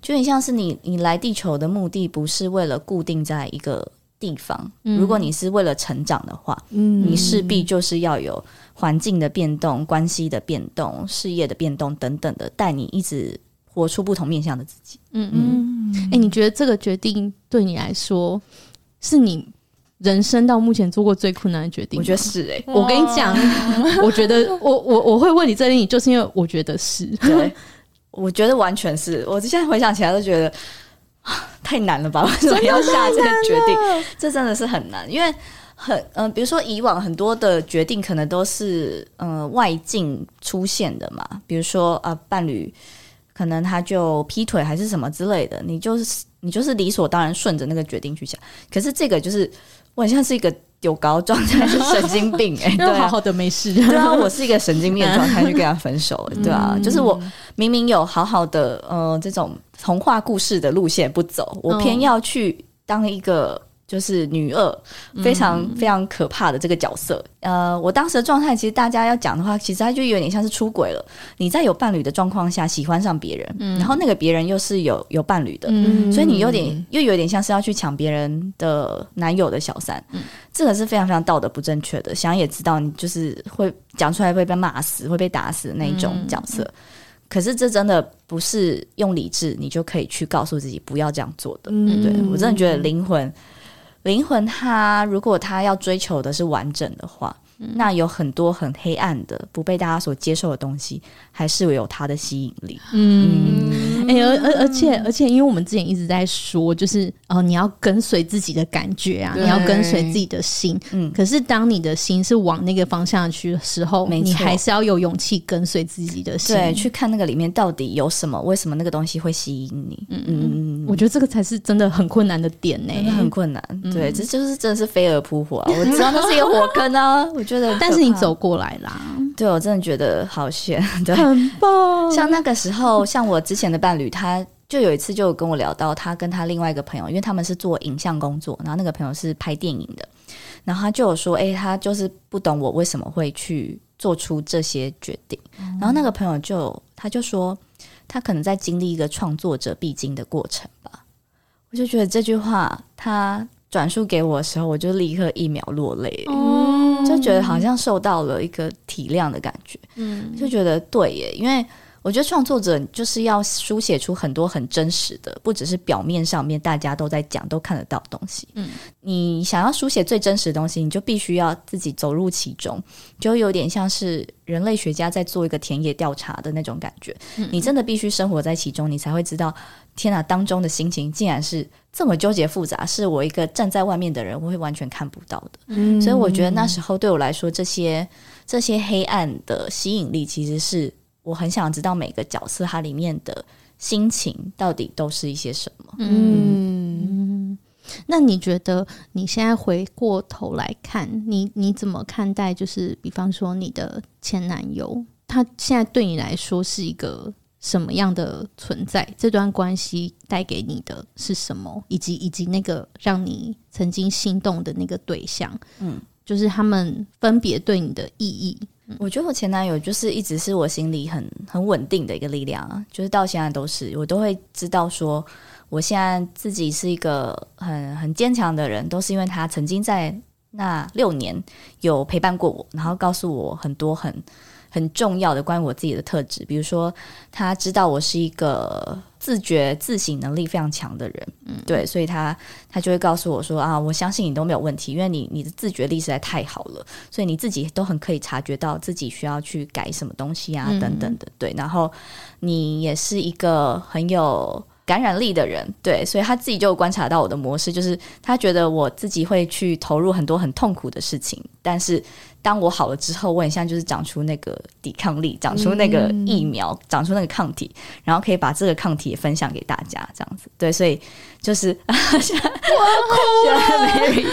就很像是你你来地球的目的不是为了固定在一个地方，如果你是为了成长的话，嗯，你势必就是要有。环境的变动、关系的变动、事业的变动等等的，带你一直活出不同面向的自己。嗯嗯。哎、欸，你觉得这个决定对你来说，是你人生到目前做过最困难的决定？我觉得是哎、欸。我跟你讲，我觉得我我我会问你这里，就是因为我觉得是。对，我觉得完全是。我现在回想起来都觉得 太难了吧？为什么要下这个决定？这真的是很难，因为。很嗯、呃，比如说以往很多的决定可能都是嗯、呃、外境出现的嘛，比如说啊、呃、伴侣可能他就劈腿还是什么之类的，你就是你就是理所当然顺着那个决定去想。可是这个就是我很像是一个有高状态，是神经病 哎、欸，对、啊，好好的没事，对啊，我是一个神经病的状态去跟他分手，对啊，就是我明明有好好的呃这种童话故事的路线不走，我偏要去当一个。就是女二，非常非常可怕的这个角色。嗯、呃，我当时的状态，其实大家要讲的话，其实他就有点像是出轨了。你在有伴侣的状况下喜欢上别人，嗯、然后那个别人又是有有伴侣的，嗯、所以你有点又有点像是要去抢别人的男友的小三。嗯、这个是非常非常道德不正确的。想也知道，你就是会讲出来会被骂死、会被打死的那一种角色。嗯、可是这真的不是用理智你就可以去告诉自己不要这样做的。嗯、对，我真的觉得灵魂。灵魂，它如果它要追求的是完整的话，嗯、那有很多很黑暗的、不被大家所接受的东西，还是有它的吸引力。嗯，哎、嗯，而而、欸、而且而且，因为我们之前一直在说，就是哦、呃，你要跟随自己的感觉啊，你要跟随自己的心。嗯，可是当你的心是往那个方向去的时候，错。你还是要有勇气跟随自己的心，对，去看那个里面到底有什么，为什么那个东西会吸引你？嗯嗯。嗯，我觉得这个才是真的很困难的点呢、欸，很困难。对，这就是真的是飞蛾扑火啊！我知道那是一个火坑啊，我觉得，但是你走过来啦，对，我真的觉得好险，对，很棒。像那个时候，像我之前的伴侣，他就有一次就跟我聊到，他跟他另外一个朋友，因为他们是做影像工作，然后那个朋友是拍电影的，然后他就有说，哎，他就是不懂我为什么会去做出这些决定，然后那个朋友就他就说，他可能在经历一个创作者必经的过程吧，我就觉得这句话他。转述给我的时候，我就立刻一秒落泪，哦、就觉得好像受到了一个体谅的感觉，嗯，就觉得对耶，因为。我觉得创作者就是要书写出很多很真实的，不只是表面上面大家都在讲、都看得到的东西。嗯，你想要书写最真实的东西，你就必须要自己走入其中，就有点像是人类学家在做一个田野调查的那种感觉。嗯，你真的必须生活在其中，你才会知道，天哪，当中的心情竟然是这么纠结复杂，是我一个站在外面的人我会完全看不到的。嗯，所以我觉得那时候对我来说，这些这些黑暗的吸引力其实是。我很想知道每个角色它里面的心情到底都是一些什么。嗯，那你觉得你现在回过头来看，你你怎么看待？就是比方说你的前男友，他现在对你来说是一个什么样的存在？这段关系带给你的是什么？以及以及那个让你曾经心动的那个对象，嗯，就是他们分别对你的意义。我觉得我前男友就是一直是我心里很很稳定的一个力量，就是到现在都是，我都会知道说，我现在自己是一个很很坚强的人，都是因为他曾经在那六年有陪伴过我，然后告诉我很多很很重要的关于我自己的特质，比如说他知道我是一个。自觉自省能力非常强的人，嗯，对，所以他他就会告诉我说啊，我相信你都没有问题，因为你你的自觉力实在太好了，所以你自己都很可以察觉到自己需要去改什么东西啊，等等的，对，然后你也是一个很有感染力的人，对，所以他自己就观察到我的模式，就是他觉得我自己会去投入很多很痛苦的事情，但是。当我好了之后，我很像就是长出那个抵抗力，长出那个疫苗，长出那个抗体，然后可以把这个抗体也分享给大家，这样子。对，所以就是 我要哭了，Mary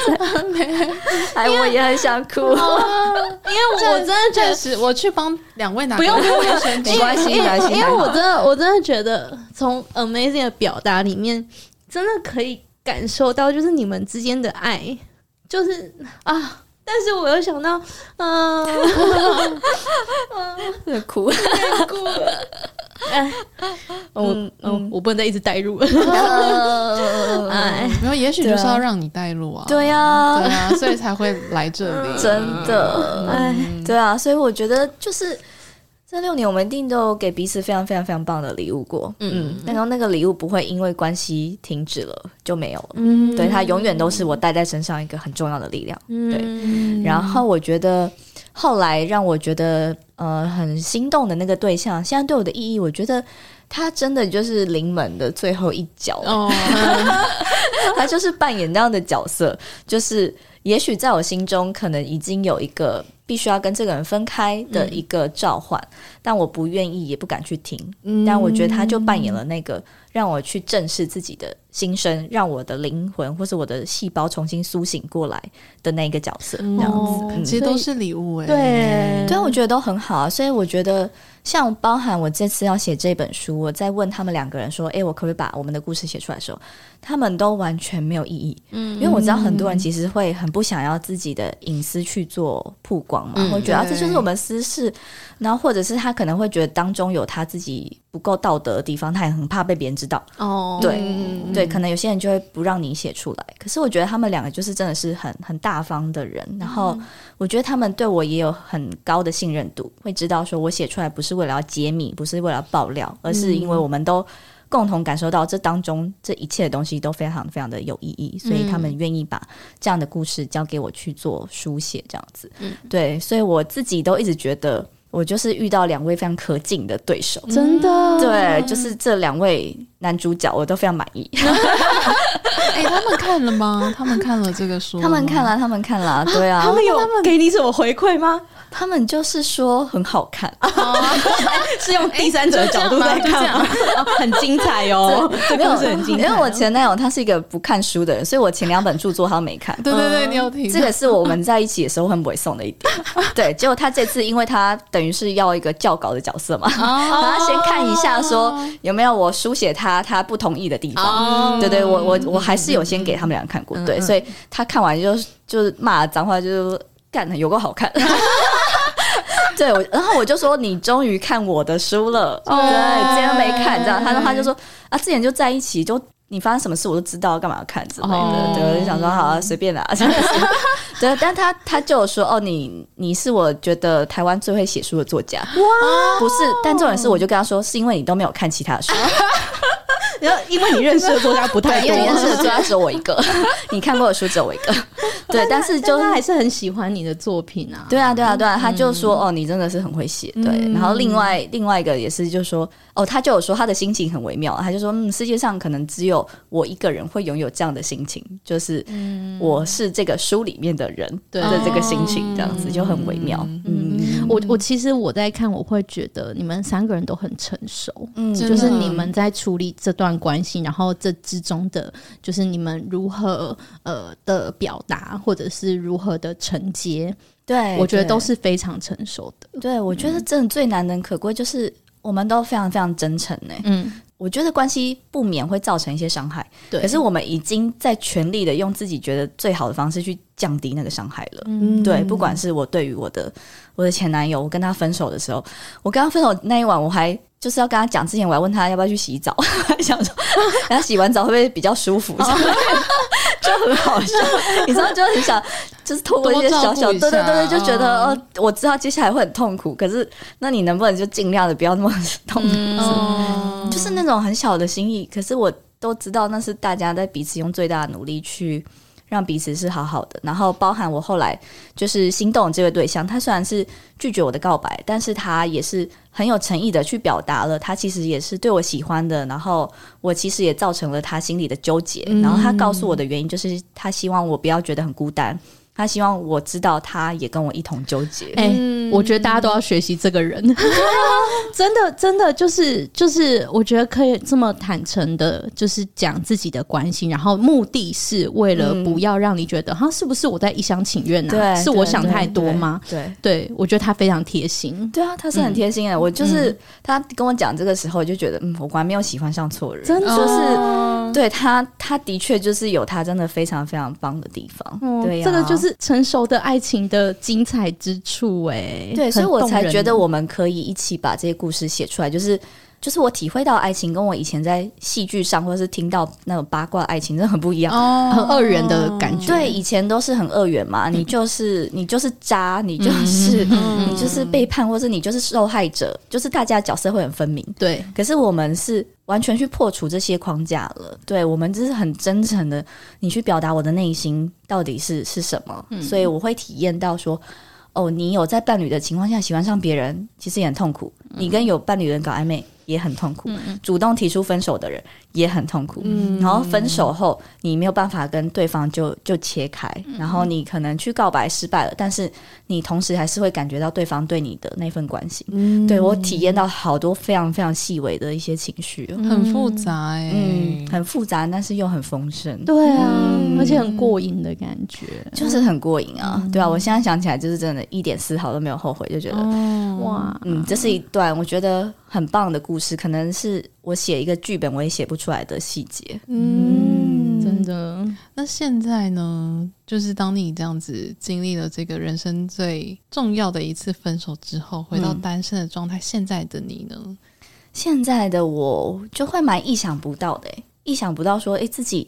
哎，我也很想哭，因为我真的确实，我去帮两位拿，不用不用，没关系没关系，因为我真的我真的觉得从 Amazing 的表达里面，真的可以感受到，就是你们之间的爱，就是啊。但是我又想到，嗯、呃，在哭，哭了。哎，嗯嗯，我不能再一直带入了。没有，也许就是要让你带入啊。对呀、啊，对啊，所以才会来这里。真的，哎，对啊，所以我觉得就是。这六年，我们一定都给彼此非常非常非常棒的礼物过，嗯，然后那个礼物不会因为关系停止了就没有了，嗯，对，它永远都是我带在身上一个很重要的力量，嗯、对。然后我觉得后来让我觉得呃很心动的那个对象，现在对我的意义，我觉得他真的就是临门的最后一脚，哦，他就是扮演那样的角色，就是也许在我心中可能已经有一个。必须要跟这个人分开的一个召唤，嗯、但我不愿意，也不敢去听。嗯、但我觉得他就扮演了那个让我去正视自己的心声，让我的灵魂或是我的细胞重新苏醒过来的那个角色。这样子，其实都是礼物哎。对，对，我觉得都很好啊。所以我觉得，像包含我这次要写这本书，我在问他们两个人说：“诶，我可不可以把我们的故事写出来的时候，他们都完全没有意义。嗯，因为我知道很多人其实会很不想要自己的隐私去做曝光。嘛，会觉得这就是我们私事，然后或者是他可能会觉得当中有他自己不够道德的地方，他也很怕被别人知道。哦，对、嗯、对，可能有些人就会不让你写出来。可是我觉得他们两个就是真的是很很大方的人，然后我觉得他们对我也有很高的信任度，会知道说我写出来不是为了要揭秘，不是为了要爆料，而是因为我们都。共同感受到这当中这一切的东西都非常非常的有意义，所以他们愿意把这样的故事交给我去做书写，这样子。嗯，对，所以我自己都一直觉得，我就是遇到两位非常可敬的对手，真的。对，就是这两位男主角，我都非常满意。哎，他们看了吗？他们看了这个书？他们看了，他们看了。对啊，他们有给你什么回馈吗？他们就是说很好看，是用第三者的角度在看，很精彩哦。这个是很精彩，因为我前男友他是一个不看书的人，所以我前两本著作他都没看。对对对，你有听？这个是我们在一起的时候很不会送的一点。对，结果他这次因为他等于是要一个校稿的角色嘛，他先看一下说有没有我书写他他不同意的地方。对对，我我我还是有先给他们俩看过，对，所以他看完就就是骂脏话，就干的有够好看。对，我然后我就说你终于看我的书了，对，之前没看，这样，他说他就说啊，之前就在一起，就你发生什么事我都知道，干嘛要看之类的，对，我就想说好啊，随便啦，对，但他他就有说哦，你你是我觉得台湾最会写书的作家，哇，不是，但重点是，我就跟他说，是因为你都没有看其他的书。然后，因为你认识的作家不太多，因为你认识的作家只有我一个，你看过的书只有我一个。对，但是就他还是很喜欢你的作品啊。对啊，对啊，对啊，他就说哦，你真的是很会写。对，然后另外另外一个也是，就说哦，他就有说他的心情很微妙，他就说嗯，世界上可能只有我一个人会拥有这样的心情，就是我是这个书里面的人的这个心情，这样子就很微妙。嗯，我我其实我在看，我会觉得你们三个人都很成熟，嗯，就是你们在处理这段关系，然后这之中的，就是你们如何呃的表达，或者是如何的承接，对，我觉得都是非常成熟的。对，我觉得真的最难能可贵就是我们都非常非常真诚呢。嗯，我觉得关系不免会造成一些伤害，对。可是我们已经在全力的用自己觉得最好的方式去降低那个伤害了。嗯，对。不管是我对于我的我的前男友，我跟他分手的时候，我跟他分手那一晚，我还就是要跟他讲之前，我还问他要不要去洗澡，还 想说，然后洗完澡会不会比较舒服？就很好笑，你知道，就很想就是透过一些小小，对对对对，就觉得哦，我知道接下来会很痛苦，可是那你能不能就尽量的不要那么痛苦？嗯，就是那种很小的心意，可是我都知道那是大家在彼此用最大的努力去。让彼此是好好的，然后包含我后来就是心动这位对象，他虽然是拒绝我的告白，但是他也是很有诚意的去表达了，他其实也是对我喜欢的，然后我其实也造成了他心里的纠结，然后他告诉我的原因就是他希望我不要觉得很孤单。他希望我知道，他也跟我一同纠结。哎、欸，我觉得大家都要学习这个人，真的，真的就是就是，我觉得可以这么坦诚的，就是讲自己的关心，然后目的是为了不要让你觉得，哈、嗯，是不是我在一厢情愿呢？对，是我想太多吗？对，对，我觉得他非常贴心。对啊，他是很贴心的。我就是、嗯、他跟我讲这个时候，我就觉得，嗯，我果然没有喜欢上错人，真的就是对他，他的确就是有他真的非常非常棒的地方。嗯、对、啊，这个就是。是成熟的爱情的精彩之处，哎，对，所以我才觉得我们可以一起把这些故事写出来，就是。就是我体会到爱情，跟我以前在戏剧上或者是听到那种八卦爱情，真的很不一样，哦、很二元的感觉。对，以前都是很二元嘛，嗯、你就是你就是渣，你就是、嗯、你就是背叛，或是你就是受害者，就是大家角色会很分明。对，可是我们是完全去破除这些框架了。对，我们就是很真诚的，你去表达我的内心到底是是什么，嗯、所以我会体验到说。哦，你有在伴侣的情况下喜欢上别人，其实也很痛苦。你跟有伴侣的人搞暧昧也很痛苦。嗯、主动提出分手的人也很痛苦。嗯、然后分手后，你没有办法跟对方就就切开。嗯、然后你可能去告白失败了，但是你同时还是会感觉到对方对你的那份关心。嗯、对，我体验到好多非常非常细微的一些情绪，很复杂哎、嗯，很复杂，但是又很丰盛。对啊，嗯、而且很过瘾的感觉，就是很过瘾啊。嗯、对啊，我现在想起来就是真的。一点丝毫都没有后悔，就觉得、哦、哇，嗯，这是一段我觉得很棒的故事，可能是我写一个剧本我也写不出来的细节，嗯，嗯真的。那现在呢？就是当你这样子经历了这个人生最重要的一次分手之后，回到单身的状态，嗯、现在的你呢？现在的我就会蛮意想不到的，意想不到说，哎，自己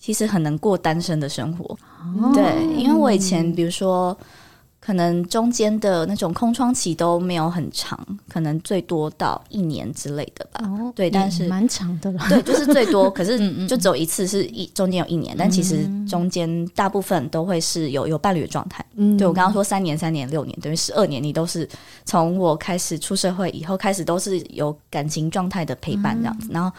其实很能过单身的生活，哦、对，因为我以前比如说。可能中间的那种空窗期都没有很长，可能最多到一年之类的吧。哦、对，但是蛮长的了。对，就是最多，可是就只有一次是一中间有一年，嗯、但其实中间大部分都会是有有伴侣的状态。嗯，对我刚刚说三年、三年、六年，等于十二年，你都是从我开始出社会以后开始都是有感情状态的陪伴这样子，嗯、然后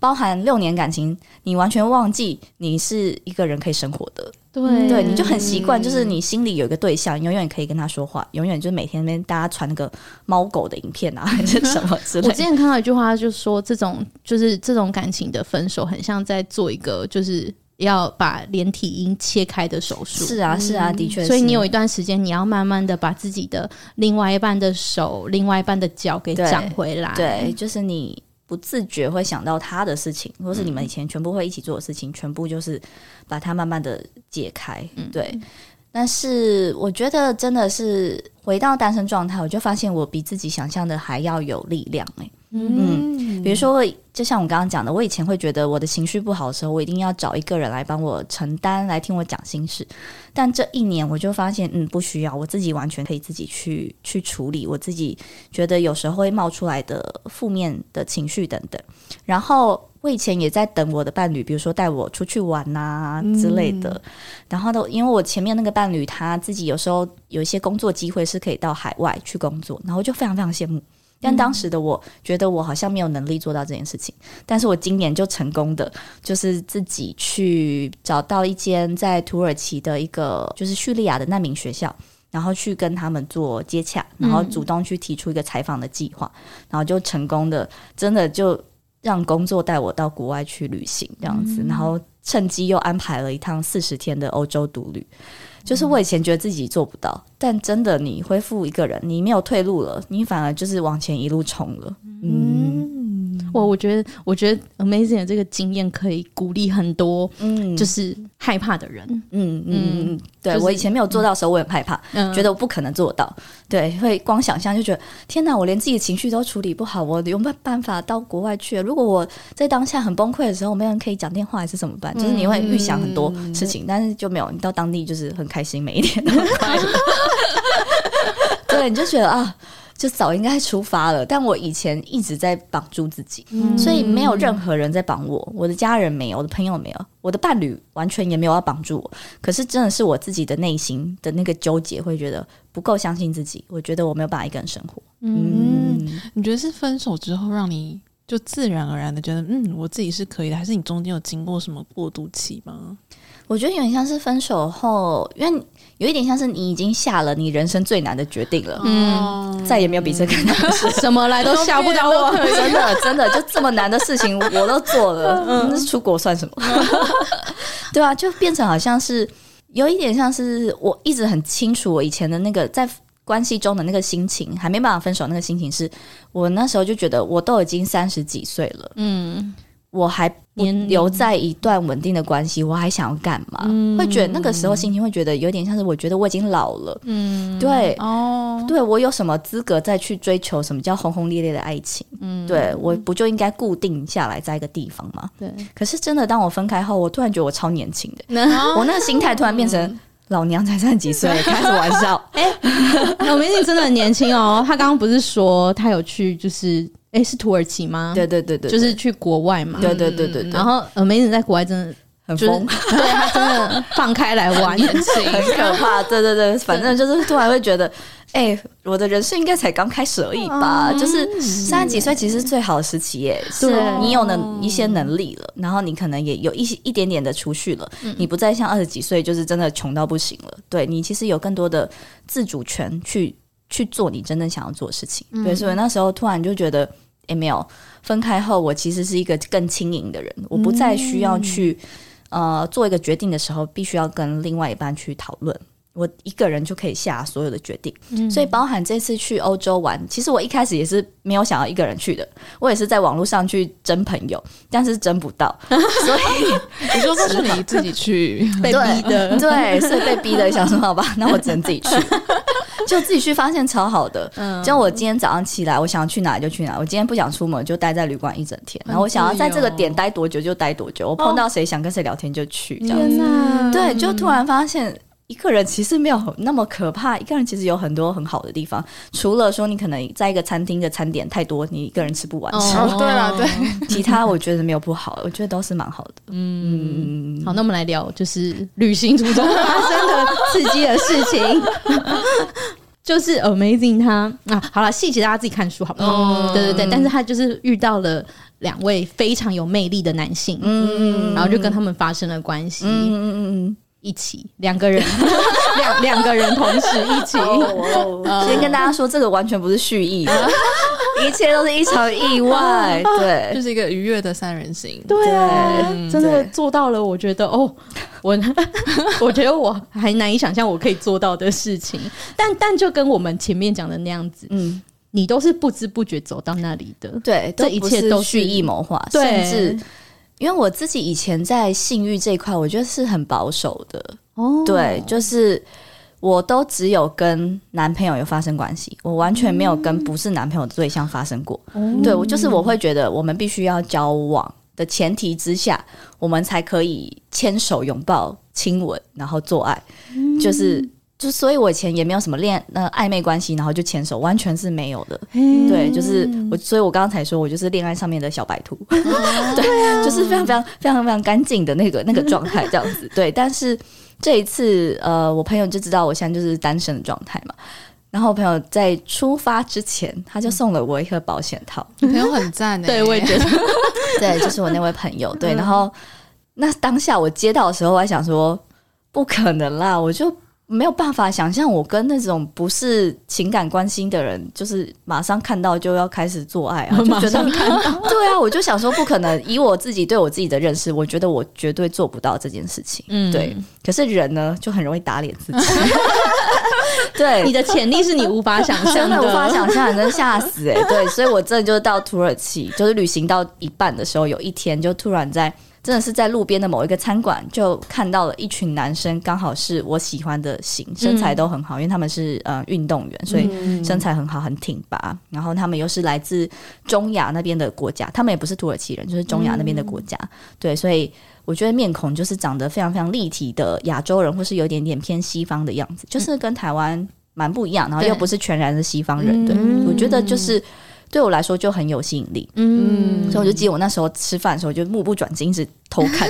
包含六年感情，你完全忘记你是一个人可以生活的。对，对，你就很习惯，就是你心里有一个对象，永远可以跟他说话，永远就是每天跟大家传那个猫狗的影片啊，还是什么之 类的。我之前看到一句话，就是说这种就是这种感情的分手，很像在做一个就是要把连体婴切开的手术。是啊，是啊，的确。所以你有一段时间，你要慢慢的把自己的另外一半的手、另外一半的脚给长回来。对，就是你。不自觉会想到他的事情，或是你们以前全部会一起做的事情，嗯、全部就是把它慢慢的解开。嗯、对，但是我觉得真的是回到单身状态，我就发现我比自己想象的还要有力量哎、欸。嗯，比如说，就像我刚刚讲的，我以前会觉得我的情绪不好的时候，我一定要找一个人来帮我承担，来听我讲心事。但这一年，我就发现，嗯，不需要，我自己完全可以自己去去处理我自己觉得有时候会冒出来的负面的情绪等等。然后我以前也在等我的伴侣，比如说带我出去玩啊之类的。嗯、然后呢，因为我前面那个伴侣他自己有时候有一些工作机会是可以到海外去工作，然后就非常非常羡慕。但当时的我觉得我好像没有能力做到这件事情，但是我今年就成功的，就是自己去找到一间在土耳其的一个就是叙利亚的难民学校，然后去跟他们做接洽，然后主动去提出一个采访的计划，然后就成功的，真的就让工作带我到国外去旅行这样子，然后趁机又安排了一趟四十天的欧洲独旅。就是我以前觉得自己做不到，嗯、但真的你恢复一个人，你没有退路了，你反而就是往前一路冲了。嗯，我我觉得，我觉得 amazing 的这个经验可以鼓励很多，嗯，就是害怕的人，嗯嗯嗯，对、就是、我以前没有做到的时候，我很害怕，嗯、觉得我不可能做到，对，会光想象就觉得天哪，我连自己的情绪都处理不好，我有没有办法到国外去？如果我在当下很崩溃的时候，没有人可以讲电话，还是怎么办？就是你会预想很多事情，嗯、但是就没有，你到当地就是很开心，每一天都很快乐，对，你就觉得啊。就早应该出发了，但我以前一直在绑住自己，嗯、所以没有任何人在绑我，我的家人没有，我的朋友没有，我的伴侣完全也没有要绑住我。可是真的是我自己的内心的那个纠结，会觉得不够相信自己，我觉得我没有办法一个人生活。嗯，嗯，你觉得是分手之后让你就自然而然的觉得，嗯，我自己是可以的，还是你中间有经过什么过渡期吗？我觉得有点像是分手后，因为有一点像是你已经下了你人生最难的决定了，嗯，再也没有比这更难的事，什么来都吓不倒我，真的真的就这么难的事情我都做了，嗯，那出国算什么？对啊，就变成好像是有一点像是我一直很清楚我以前的那个在关系中的那个心情，还没办法分手那个心情是，我那时候就觉得我都已经三十几岁了，嗯。我还不留在一段稳定的关系，我还想要干嘛？嗯、会觉得那个时候心情会觉得有点像是，我觉得我已经老了。嗯，对，哦，对我有什么资格再去追求什么叫轰轰烈烈的爱情？嗯，对，我不就应该固定下来在一个地方吗？对。可是真的，当我分开后，我突然觉得我超年轻的，我那个心态突然变成老娘才三十几岁，开什么玩笑？哎、欸，我明明真的很年轻哦。他刚刚不是说他有去就是。哎、欸，是土耳其吗？对对对对，就是去国外嘛。对对对对，对，然后呃，没人在国外真的很疯，对他真的放开来玩，很可怕。对对对，反正就是突然会觉得，哎、欸，我的人生应该才刚开始而已吧。嗯、就是三十几岁其实是最好的时期耶，是你有能一些能力了，然后你可能也有一些一点点的储蓄了，嗯、你不再像二十几岁就是真的穷到不行了。对，你其实有更多的自主权去去做你真正想要做的事情。嗯、对，所以那时候突然就觉得。也没有分开后，我其实是一个更轻盈的人。我不再需要去呃做一个决定的时候，必须要跟另外一半去讨论。我一个人就可以下所有的决定。嗯、所以，包含这次去欧洲玩，其实我一开始也是没有想要一个人去的。我也是在网络上去征朋友，但是征不到。所以你说这是你自己去 被逼的，对，是被逼的。想说好吧，那我只能自己去。就自己去发现超好的，嗯，就我今天早上起来，我想要去哪就去哪。我今天不想出门，就待在旅馆一整天。然后我想要在这个点待多久就待多久。我碰到谁想跟谁聊天就去，这样子。对，就突然发现一个人其实没有那么可怕。一个人其实有很多很好的地方，除了说你可能在一个餐厅的餐点太多，你一个人吃不完。哦，对啊，对，其他我觉得没有不好，我觉得都是蛮好的。嗯，好，那我们来聊就是旅行途中 发生的刺激的事情。就是 amazing，他啊，好了，细节大家自己看书好不好？哦、对对对，但是他就是遇到了两位非常有魅力的男性，嗯，然后就跟他们发生了关系，嗯嗯嗯，一起两个人，两两个人同时一起。先跟大家说，这个完全不是蓄意。的。一切都是一场意外，对，就是一个愉悦的三人行，对，真的做到了。我觉得哦，我我觉得我还难以想象我可以做到的事情，但但就跟我们前面讲的那样子，嗯，你都是不知不觉走到那里的，对，这一切都蓄意谋划，甚至因为我自己以前在性欲这一块，我觉得是很保守的，哦，对，就是。我都只有跟男朋友有发生关系，我完全没有跟不是男朋友的对象发生过。嗯、对，我就是我会觉得我们必须要交往的前提之下，我们才可以牵手、拥抱、亲吻，然后做爱。嗯、就是，就所以，我以前也没有什么恋呃暧昧关系，然后就牵手，完全是没有的。嗯、对，就是我，所以我刚刚才说我就是恋爱上面的小白兔。嗯、对，啊、就是非常非常非常非常干净的那个那个状态，这样子。对，但是。这一次，呃，我朋友就知道我现在就是单身的状态嘛。然后我朋友在出发之前，他就送了我一个保险套。朋友很赞的，对，我也觉得，对，就是我那位朋友。对，然后那当下我接到的时候，我还想说，不可能啦，我就没有办法想象我跟那种不是情感关心的人，就是马上看到就要开始做爱啊，就觉得 对啊，我就想说不可能。以我自己对我自己的认识，我觉得我绝对做不到这件事情。嗯，对。可是人呢，就很容易打脸自己。对，你的潜力是你无法想象的，真的无法想象，真吓死哎、欸！对，所以我真的就是到土耳其，就是旅行到一半的时候，有一天就突然在。真的是在路边的某一个餐馆，就看到了一群男生，刚好是我喜欢的型，身材都很好，因为他们是呃运动员，所以身材很好，很挺拔。然后他们又是来自中亚那边的国家，他们也不是土耳其人，就是中亚那边的国家。对，所以我觉得面孔就是长得非常非常立体的亚洲人，或是有点点偏西方的样子，就是跟台湾蛮不一样，然后又不是全然的西方人。对，我觉得就是。对我来说就很有吸引力，嗯，所以我就记得我那时候吃饭的时候，就目不转睛一直偷看，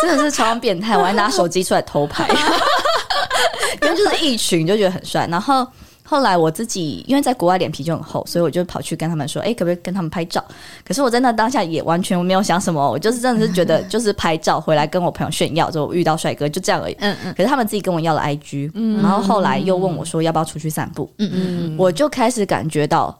真的是超变态，我还拿手机出来偷拍，因为就是一群就觉得很帅。然后后来我自己因为在国外脸皮就很厚，所以我就跑去跟他们说，哎，可不可以跟他们拍照？可是我在那当下也完全没有想什么，我就是真的是觉得就是拍照回来跟我朋友炫耀，就遇到帅哥就这样而已。嗯嗯。可是他们自己跟我要了 IG，然后后来又问我说要不要出去散步？嗯嗯，我就开始感觉到。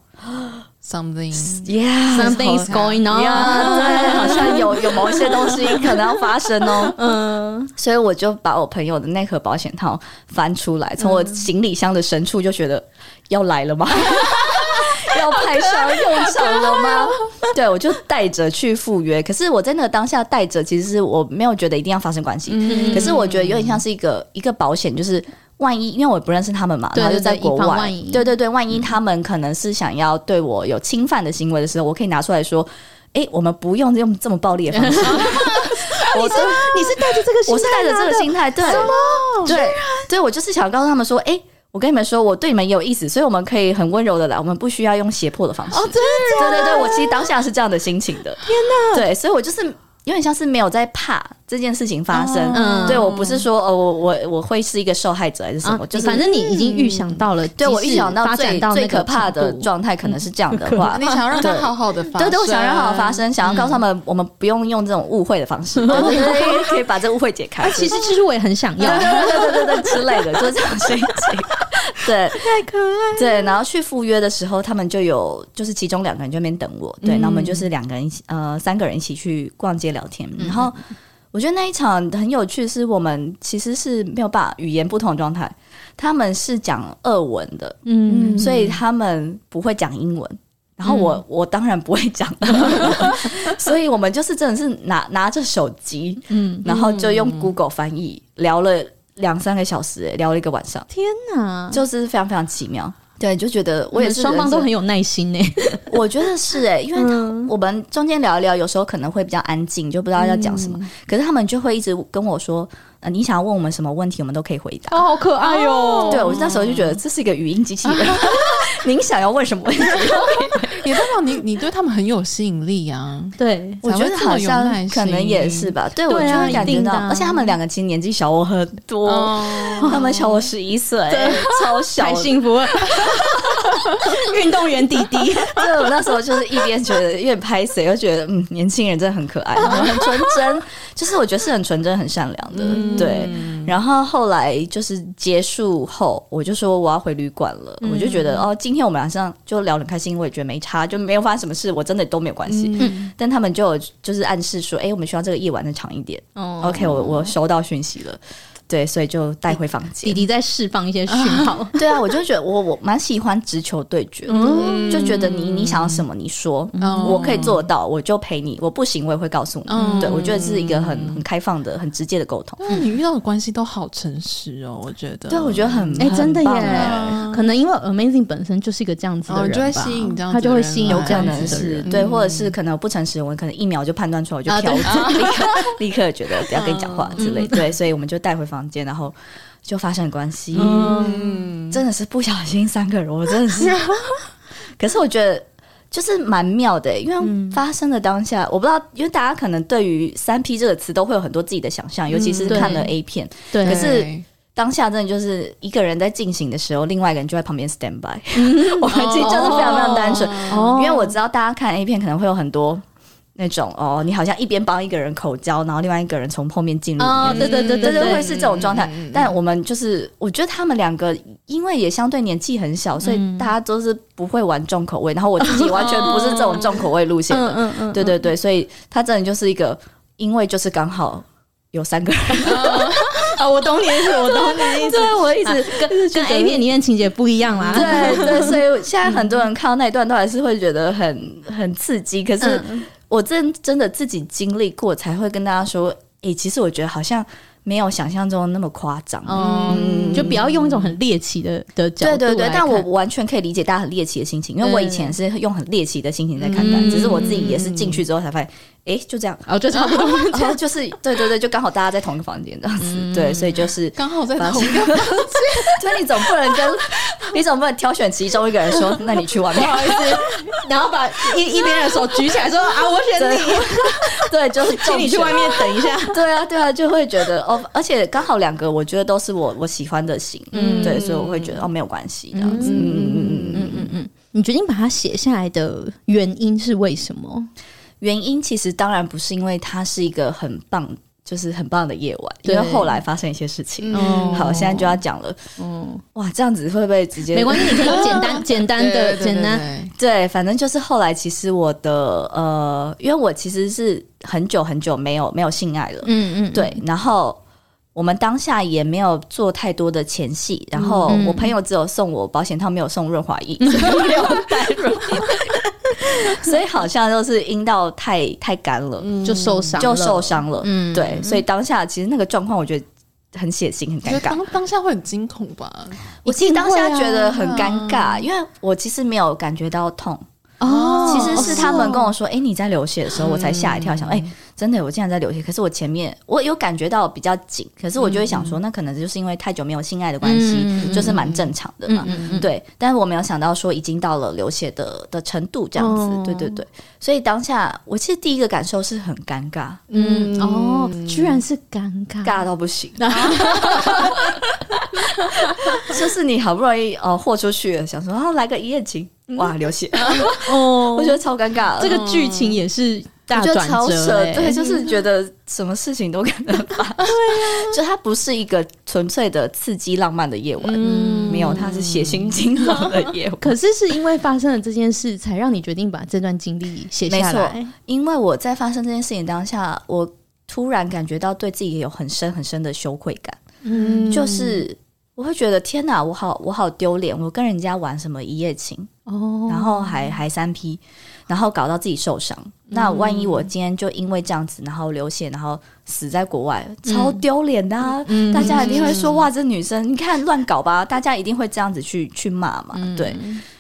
Something, yeah, something is going on. 对，好像有 有某一些东西可能要发生哦。嗯，所以我就把我朋友的那盒保险套翻出来，从我行李箱的深处就觉得要来了吗？要派上用场了吗？对，我就带着去赴约。可是我在那个当下带着，其实是我没有觉得一定要发生关系。嗯，可是我觉得有点像是一个一个保险，就是。万一，因为我不认识他们嘛，然后就在国外，对对对，万一他们可能是想要对我有侵犯的行为的时候，我可以拿出来说，哎，我们不用用这么暴力的方式。我说你是带着这个心态，我是带着这个心态，对，对，对，我就是想告诉他们说，哎，我跟你们说，我对你们也有意思，所以我们可以很温柔的来，我们不需要用胁迫的方式。哦，真的，对对对，我其实当下是这样的心情的。天哪，对，所以我就是。有点像是没有在怕这件事情发生，嗯，对，我不是说哦，我我我会是一个受害者还是什么，就是反正你已经预想到了，对，我预想到最最可怕的状态可能是这样的话，你想让它好好的发生，对对，我想让它好好发生，想要告诉他们，我们不用用这种误会的方式，对对对，可以把这误会解开。其实其实我也很想要，对对对对之类的，就是这种心情，对，太可爱。对，然后去赴约的时候，他们就有就是其中两个人就在那边等我，对，那我们就是两个人一起，呃，三个人一起去逛街聊天，然后。我觉得那一场很有趣，是我们其实是没有办法语言不同的状态，他们是讲俄文的，嗯，所以他们不会讲英文，然后我、嗯、我当然不会讲 所以我们就是真的是拿拿着手机，嗯，然后就用 Google 翻译聊了两三个小时，聊了一个晚上，天哪，就是非常非常奇妙。对，就觉得我也是双方都很有耐心呢。我觉得是哎，因为我们中间聊一聊，有时候可能会比较安静，就不知道要讲什么。可是他们就会一直跟我说：“呃，你想要问我们什么问题，我们都可以回答。”哦，好可爱哟！对，我那时候就觉得这是一个语音机器人。您想要问什么问题？也代表你你对他们很有吸引力啊。对，我觉得好像可能也是吧。对，我就感觉到，而且他们两个其实年纪小我很多，他们小我十一岁，超小，太幸福了。运动员弟弟，对，我那时候就是一边觉得有点拍谁，又觉得嗯，年轻人真的很可爱，很纯真，就是我觉得是很纯真、很善良的，对。然后后来就是结束后，我就说我要回旅馆了，我就觉得哦，今天我们晚上就聊得很开心，我也觉得没差，就没有发生什么事，我真的都没有关系。但他们就就是暗示说，哎，我们需要这个夜晚再长一点。OK，我我收到讯息了。对，所以就带回房间。弟弟在释放一些讯号。对啊，我就觉得我我蛮喜欢直球对决的，就觉得你你想要什么，你说，我可以做到，我就陪你。我不行，我也会告诉你。对，我觉得是一个很很开放的、很直接的沟通。你遇到的关系都好诚实哦，我觉得。对，我觉得很哎，真的耶。可能因为 Amazing 本身就是一个这样子的人，就会吸引这样，他就会吸引有可能是对，或者是可能不诚实，我可能一秒就判断出来，我就飘走，立刻立刻觉得不要跟你讲话之类。对，所以我们就带回房间，然后。就发生关系，嗯，真的是不小心三个人，我真的是。可是我觉得就是蛮妙的，因为发生的当下，我不知道，因为大家可能对于三 P 这个词都会有很多自己的想象，尤其是看了 A 片。对。可是当下真的就是一个人在进行的时候，另外一个人就在旁边 stand by。我们其实就是非常非常单纯，因为我知道大家看 A 片可能会有很多。那种哦，你好像一边帮一个人口交，然后另外一个人从后面进入。哦，对对对对对，会是这种状态。但我们就是，我觉得他们两个因为也相对年纪很小，所以大家都是不会玩重口味。然后我自己完全不是这种重口味路线的。嗯嗯嗯。对对对，所以他真的就是一个，因为就是刚好有三个人。啊，我懂你的意思，我懂你的意思。对，我一直跟跟 A 片里面情节不一样啦。对对，所以现在很多人看到那一段都还是会觉得很很刺激，可是。我真真的自己经历过，才会跟大家说，诶、欸，其实我觉得好像没有想象中那么夸张，嗯，就不要用一种很猎奇的的角度。对对对，但我完全可以理解大家很猎奇的心情，因为我以前是用很猎奇的心情在看待，嗯、只是我自己也是进去之后才发现。哎，就这样，哦，就差不多，然 后就是，对对对，就刚好大家在同一个房间这样子，对，所以就是刚好在同一个房间，所以你总不能跟，你总不能挑选其中一个人说，那你去外面，不好意思，然后把一一边的手举起来说啊，我选你，对，就是请你去外面等一下，对啊，对啊，就会觉得哦，而且刚好两个，我觉得都是我我喜欢的型，嗯，对，所以我会觉得哦，没有关系这样子，嗯嗯嗯嗯嗯嗯，你决定把它写下来的原因是为什么？原因其实当然不是因为它是一个很棒，就是很棒的夜晚，因为后来发生一些事情。嗯、好，现在就要讲了。嗯，哇，这样子会不会直接？没关系，你可以简单、简单的、简单。对，反正就是后来，其实我的呃，因为我其实是很久很久没有没有性爱了。嗯嗯。对，然后我们当下也没有做太多的前戏，然后我朋友只有送我保险套，没有送润滑液，没有带润滑液。所以好像就是阴道太太干了，嗯、就受伤，就受伤了。嗯，对，所以当下其实那个状况，我觉得很血腥，很尴尬。当当下会很惊恐吧？我其实当下觉得很尴尬，啊、因为我其实没有感觉到痛。哦，其实是他们跟我说：“哎、哦欸，你在流血的时候，我才吓一跳，想哎。欸”真的，我竟然在流血，可是我前面我有感觉到比较紧，可是我就会想说，那可能就是因为太久没有性爱的关系，嗯、就是蛮正常的嘛。嗯嗯嗯、对，但是我没有想到说已经到了流血的的程度这样子。哦、对对对，所以当下我其实第一个感受是很尴尬。嗯哦，居然是尴尬，尬到不行。就是你好不容易哦豁出去了，想说啊来个一夜情，哇流血 哦，我觉得超尴尬。这个剧情也是。大转折，欸，对，就是觉得什么事情都可能发生。对呀，就它不是一个纯粹的刺激浪漫的夜晚，嗯，没有，它是血腥惊悚的夜晚。可是是因为发生了这件事，才让你决定把这段经历写下来。没错，因为我在发生这件事情当下，我突然感觉到对自己有很深很深的羞愧感。嗯，就是我会觉得天哪，我好我好丢脸，我跟人家玩什么一夜情哦，然后还还三批。然后搞到自己受伤，那万一我今天就因为这样子，然后流血，然后死在国外，超丢脸的啊！嗯、大家一定会说：“嗯、哇，这女生你看乱搞吧！”大家一定会这样子去去骂嘛，嗯、对。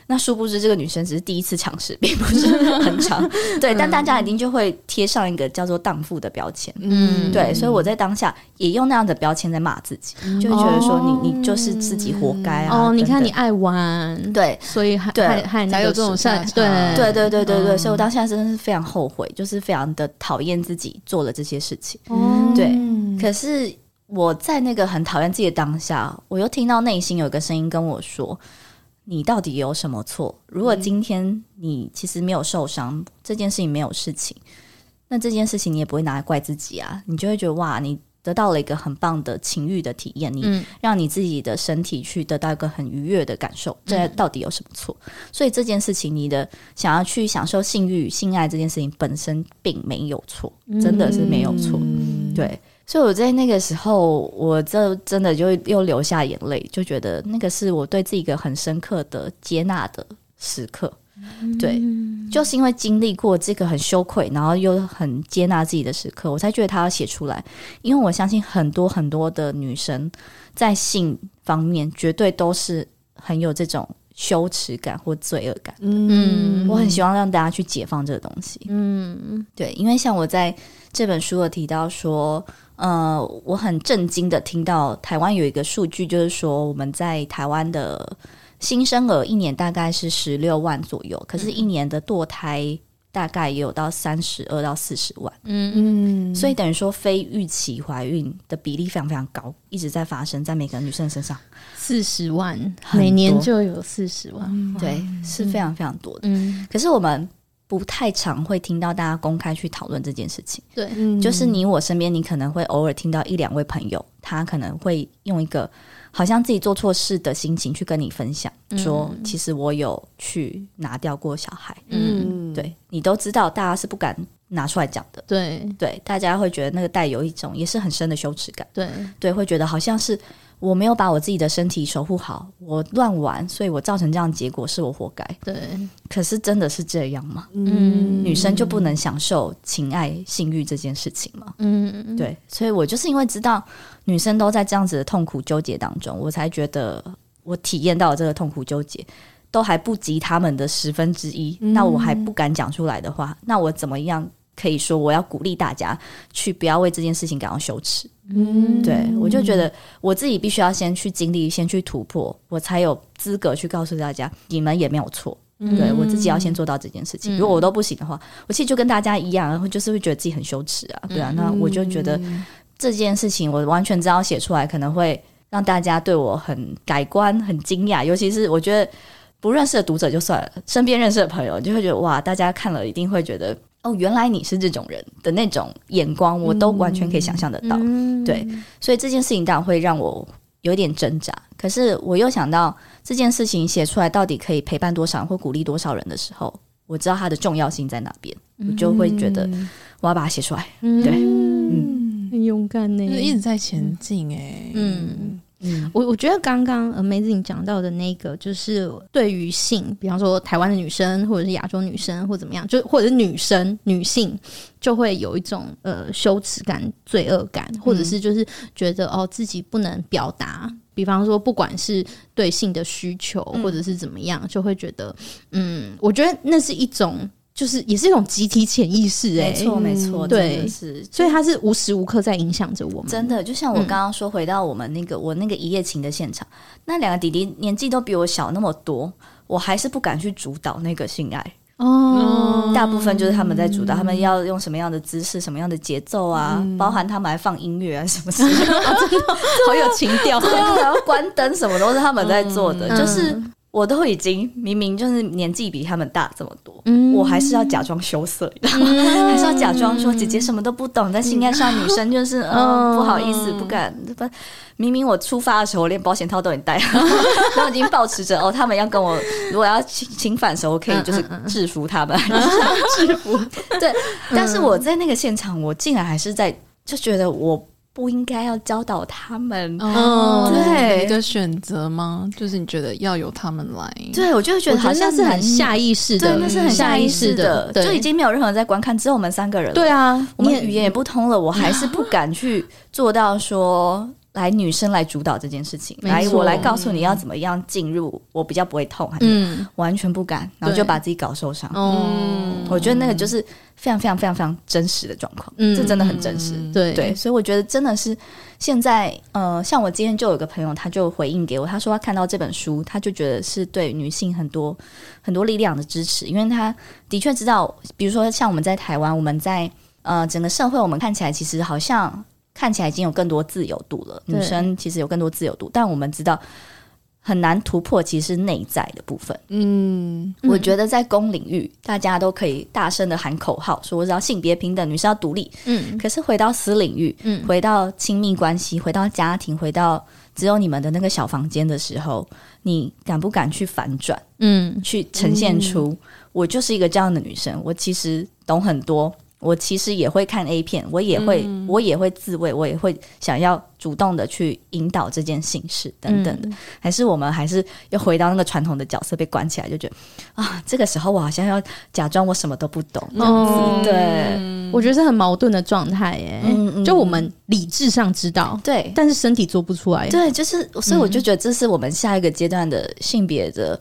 那殊不知，这个女生只是第一次尝试，并不是很长。对，但大家一定就会贴上一个叫做“荡妇”的标签。嗯，对，所以我在当下也用那样的标签在骂自己，就会觉得说你你就是自己活该啊！哦，你看你爱玩，对，所以还还还有这种事。对对对对对对，所以我当下真的是非常后悔，就是非常的讨厌自己做了这些事情。对，可是我在那个很讨厌自己的当下，我又听到内心有一个声音跟我说。你到底有什么错？如果今天你其实没有受伤，嗯、这件事情没有事情，那这件事情你也不会拿来怪自己啊，你就会觉得哇，你得到了一个很棒的情欲的体验，你让你自己的身体去得到一个很愉悦的感受，嗯、这到底有什么错？所以这件事情，你的想要去享受性欲、性爱这件事情本身并没有错，真的是没有错，嗯、对。所以我在那个时候，我这真的就又流下眼泪，就觉得那个是我对自己一个很深刻的接纳的时刻。嗯、对，就是因为经历过这个很羞愧，然后又很接纳自己的时刻，我才觉得他要写出来。因为我相信很多很多的女生在性方面绝对都是很有这种羞耻感或罪恶感。嗯，我很希望让大家去解放这个东西。嗯，对，因为像我在这本书有提到说。呃，我很震惊的听到台湾有一个数据，就是说我们在台湾的新生儿一年大概是十六万左右，可是，一年的堕胎大概也有到三十二到四十万。嗯。嗯，所以等于说非预期怀孕的比例非常非常高，一直在发生在每个女生身上，四十万，每年就有四十万，对，是非常非常多的。嗯，可是我们不太常会听到大家公开去讨论这件事情。对，就是你我身边，你可能会偶尔听到一两位朋友，他可能会用一个好像自己做错事的心情去跟你分享，嗯、说其实我有去拿掉过小孩。嗯，对，你都知道，大家是不敢拿出来讲的。对对，大家会觉得那个带有一种也是很深的羞耻感。对对，会觉得好像是。我没有把我自己的身体守护好，我乱玩，所以我造成这样结果是我活该。对，可是真的是这样吗？嗯，女生就不能享受情爱、性欲这件事情吗？嗯，对，所以我就是因为知道女生都在这样子的痛苦纠结当中，我才觉得我体验到这个痛苦纠结都还不及他们的十分之一，嗯，那我还不敢讲出来的话，那我怎么样？可以说，我要鼓励大家去不要为这件事情感到羞耻。嗯，对，我就觉得我自己必须要先去经历，先去突破，我才有资格去告诉大家，你们也没有错。嗯，对，我自己要先做到这件事情。如果我都不行的话，我其实就跟大家一样，然后就是会觉得自己很羞耻啊。对啊，那我就觉得这件事情，我完全知道写出来可能会让大家对我很改观、很惊讶，尤其是我觉得不认识的读者就算了，身边认识的朋友就会觉得哇，大家看了一定会觉得。哦，原来你是这种人的那种眼光，我都完全可以想象得到。嗯、对，所以这件事情当然会让我有点挣扎。可是我又想到这件事情写出来到底可以陪伴多少人或鼓励多少人的时候，我知道它的重要性在哪边，我就会觉得我要把它写出来。对，嗯，很勇敢呢，就是一直在前进哎，嗯。嗯，我我觉得刚刚 Amazing 讲到的那个，就是对于性，比方说台湾的女生，或者是亚洲女生，或怎么样，就或者是女生女性，就会有一种呃羞耻感、罪恶感，或者是就是觉得哦自己不能表达，比方说不管是对性的需求，或者是怎么样，就会觉得嗯，我觉得那是一种。就是也是一种集体潜意识，哎，没错没错，对，是，所以它是无时无刻在影响着我们。真的，就像我刚刚说，回到我们那个我那个一夜情的现场，那两个弟弟年纪都比我小那么多，我还是不敢去主导那个性爱。哦。大部分就是他们在主导，他们要用什么样的姿势、什么样的节奏啊，包含他们还放音乐啊什么之类的，好有情调，然后关灯什么都是他们在做的，就是。我都已经明明就是年纪比他们大这么多，嗯、我还是要假装羞涩，嗯、还是要假装说姐姐什么都不懂。在性爱上，女生就是嗯，嗯，不好意思，不敢不。明明我出发的时候，我连保险套都已经带了，然后已经保持着哦，他们要跟我，如果要侵侵犯的时候，我可以就是制服他们，嗯、制服。对，但是我在那个现场，我竟然还是在就觉得我。不应该要教导他们，哦，对，一个选择吗？就是你觉得要由他们来？对，我就觉得好像是很下意识的，对，那是很下意识的，就已经没有任何人在观看，只有我们三个人了。对啊，我们语言也不通了，我还是不敢去做到说。来，女生来主导这件事情。来，我来告诉你要怎么样进入，我比较不会痛，还是完全不敢，然后就把自己搞受伤。嗯，我觉得那个就是非常非常非常非常真实的状况，嗯，这真的很真实。对对，所以我觉得真的是现在，呃，像我今天就有个朋友，他就回应给我，他说他看到这本书，他就觉得是对女性很多很多力量的支持，因为他的确知道，比如说像我们在台湾，我们在呃整个社会，我们看起来其实好像。看起来已经有更多自由度了，女生其实有更多自由度，但我们知道很难突破，其实内在的部分。嗯，我觉得在公领域，大家都可以大声的喊口号，说我知道性别平等，女生要独立。嗯，可是回到私领域，嗯，回到亲密关系，回到家庭，回到只有你们的那个小房间的时候，你敢不敢去反转？嗯，去呈现出我就是一个这样的女生，我其实懂很多。我其实也会看 A 片，我也会，嗯、我也会自慰，我也会想要主动的去引导这件性事等等的，嗯、还是我们还是又回到那个传统的角色被关起来，就觉得啊，这个时候我好像要假装我什么都不懂这样子。哦、对，我觉得是很矛盾的状态耶。就我们理智上知道，对，但是身体做不出来。对，就是，所以我就觉得这是我们下一个阶段的性别的。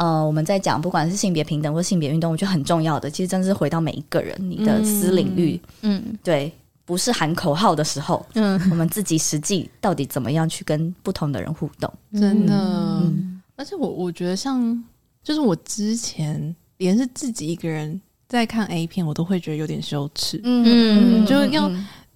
呃，我们在讲不管是性别平等或性别运动，我觉得很重要的，其实真的是回到每一个人你的私领域，嗯，对，不是喊口号的时候，嗯，我们自己实际到底怎么样去跟不同的人互动，真的，嗯、而且我我觉得像，就是我之前连是自己一个人在看 A 片，我都会觉得有点羞耻，嗯，就要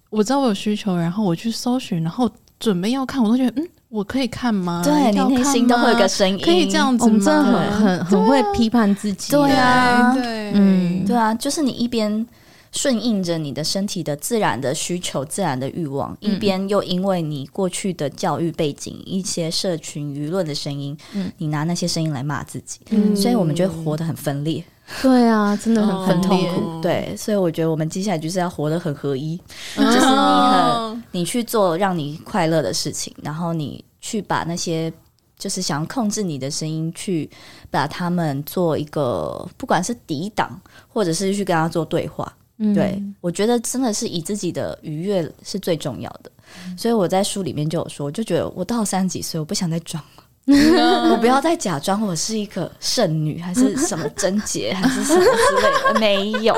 我知道我有需求，然后我去搜寻，然后准备要看，我都觉得嗯。我可以看吗？对，你内心都会有个声音，可以这样子吗？我们真的很很很会批判自己。对啊，对，嗯，对啊，就是你一边顺应着你的身体的自然的需求、自然的欲望，一边又因为你过去的教育背景、一些社群舆论的声音，你拿那些声音来骂自己，所以我们就会活得很分裂。对啊，真的很很痛苦。对，所以我觉得我们接下来就是要活得很合一，就是你很你去做让你快乐的事情，然后你去把那些就是想要控制你的声音，去把他们做一个，不管是抵挡，或者是去跟他做对话。对，我觉得真的是以自己的愉悦是最重要的。所以我在书里面就有说，就觉得我到三十几岁，我不想再装了。我不要再假装我是一个圣女，还是什么贞洁，还是什么之类的。没有，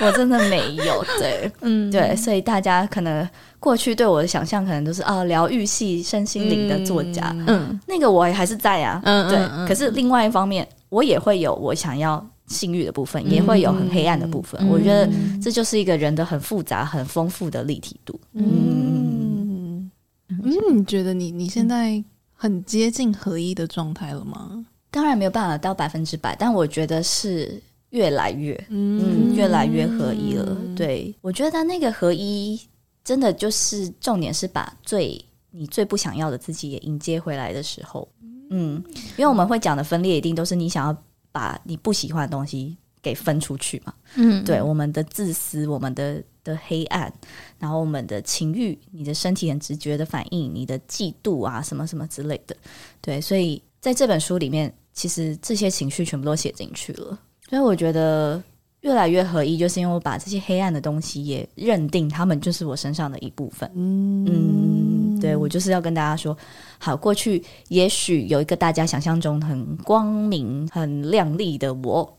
我真的没有。对，嗯，对，所以大家可能过去对我的想象，可能都是啊，疗愈系身心灵的作家。嗯，那个我也还是在啊。嗯，对。可是另外一方面，我也会有我想要性欲的部分，也会有很黑暗的部分。我觉得这就是一个人的很复杂、很丰富的立体度。嗯，嗯，你觉得你你现在？很接近合一的状态了吗？当然没有办法到百分之百，但我觉得是越来越，嗯，嗯，越来越合一了。嗯、对，我觉得那个合一真的就是重点，是把最你最不想要的自己也迎接回来的时候。嗯，因为我们会讲的分裂，一定都是你想要把你不喜欢的东西给分出去嘛。嗯，对，我们的自私，我们的。的黑暗，然后我们的情欲，你的身体很直觉的反应，你的嫉妒啊，什么什么之类的，对，所以在这本书里面，其实这些情绪全部都写进去了。所以我觉得越来越合一，就是因为我把这些黑暗的东西也认定，他们就是我身上的一部分。嗯，嗯，对，我就是要跟大家说，好，过去也许有一个大家想象中很光明、很亮丽的我，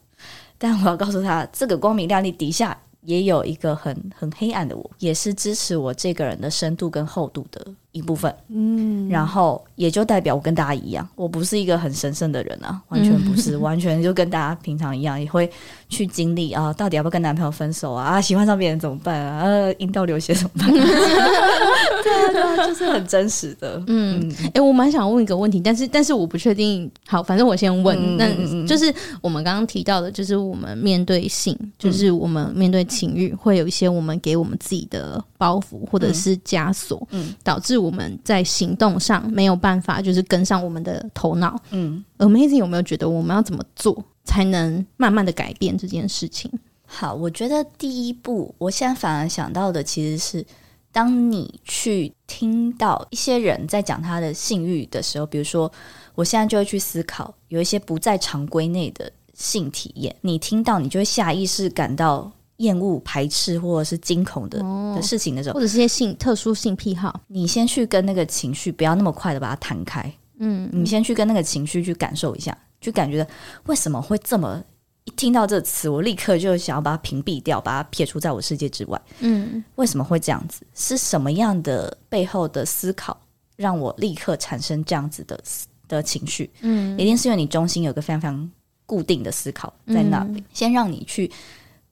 但我要告诉他，这个光明亮丽底下。也有一个很很黑暗的我，也是支持我这个人的深度跟厚度的一部分。嗯，然后也就代表我跟大家一样，我不是一个很神圣的人啊，完全不是，嗯、完全就跟大家平常一样，也会去经历啊，到底要不要跟男朋友分手啊？啊，喜欢上别人怎么办啊？呃、啊，阴道流血怎么办？对啊，对啊，就是很真实的。嗯，哎、欸，我蛮想问一个问题，但是但是我不确定。好，反正我先问。那、嗯、就是我们刚刚提到的，就是我们面对性，就是我们面对情欲，会有一些我们给我们自己的包袱或者是枷锁，嗯，导致我们在行动上没有办法，就是跟上我们的头脑。嗯，Amazing 有没有觉得我们要怎么做才能慢慢的改变这件事情？好，我觉得第一步，我现在反而想到的其实是。当你去听到一些人在讲他的性欲的时候，比如说，我现在就会去思考，有一些不在常规内的性体验，你听到你就会下意识感到厌恶、排斥或者是惊恐的、哦、的事情的时候，或者是一些性特殊性癖好，你先去跟那个情绪不要那么快的把它弹开，嗯，你先去跟那个情绪去感受一下，就感觉为什么会这么。一听到这词，我立刻就想要把它屏蔽掉，把它撇除在我世界之外。嗯，为什么会这样子？是什么样的背后的思考让我立刻产生这样子的的情绪？嗯，一定是因为你中心有个非常非常固定的思考在那里，嗯、先让你去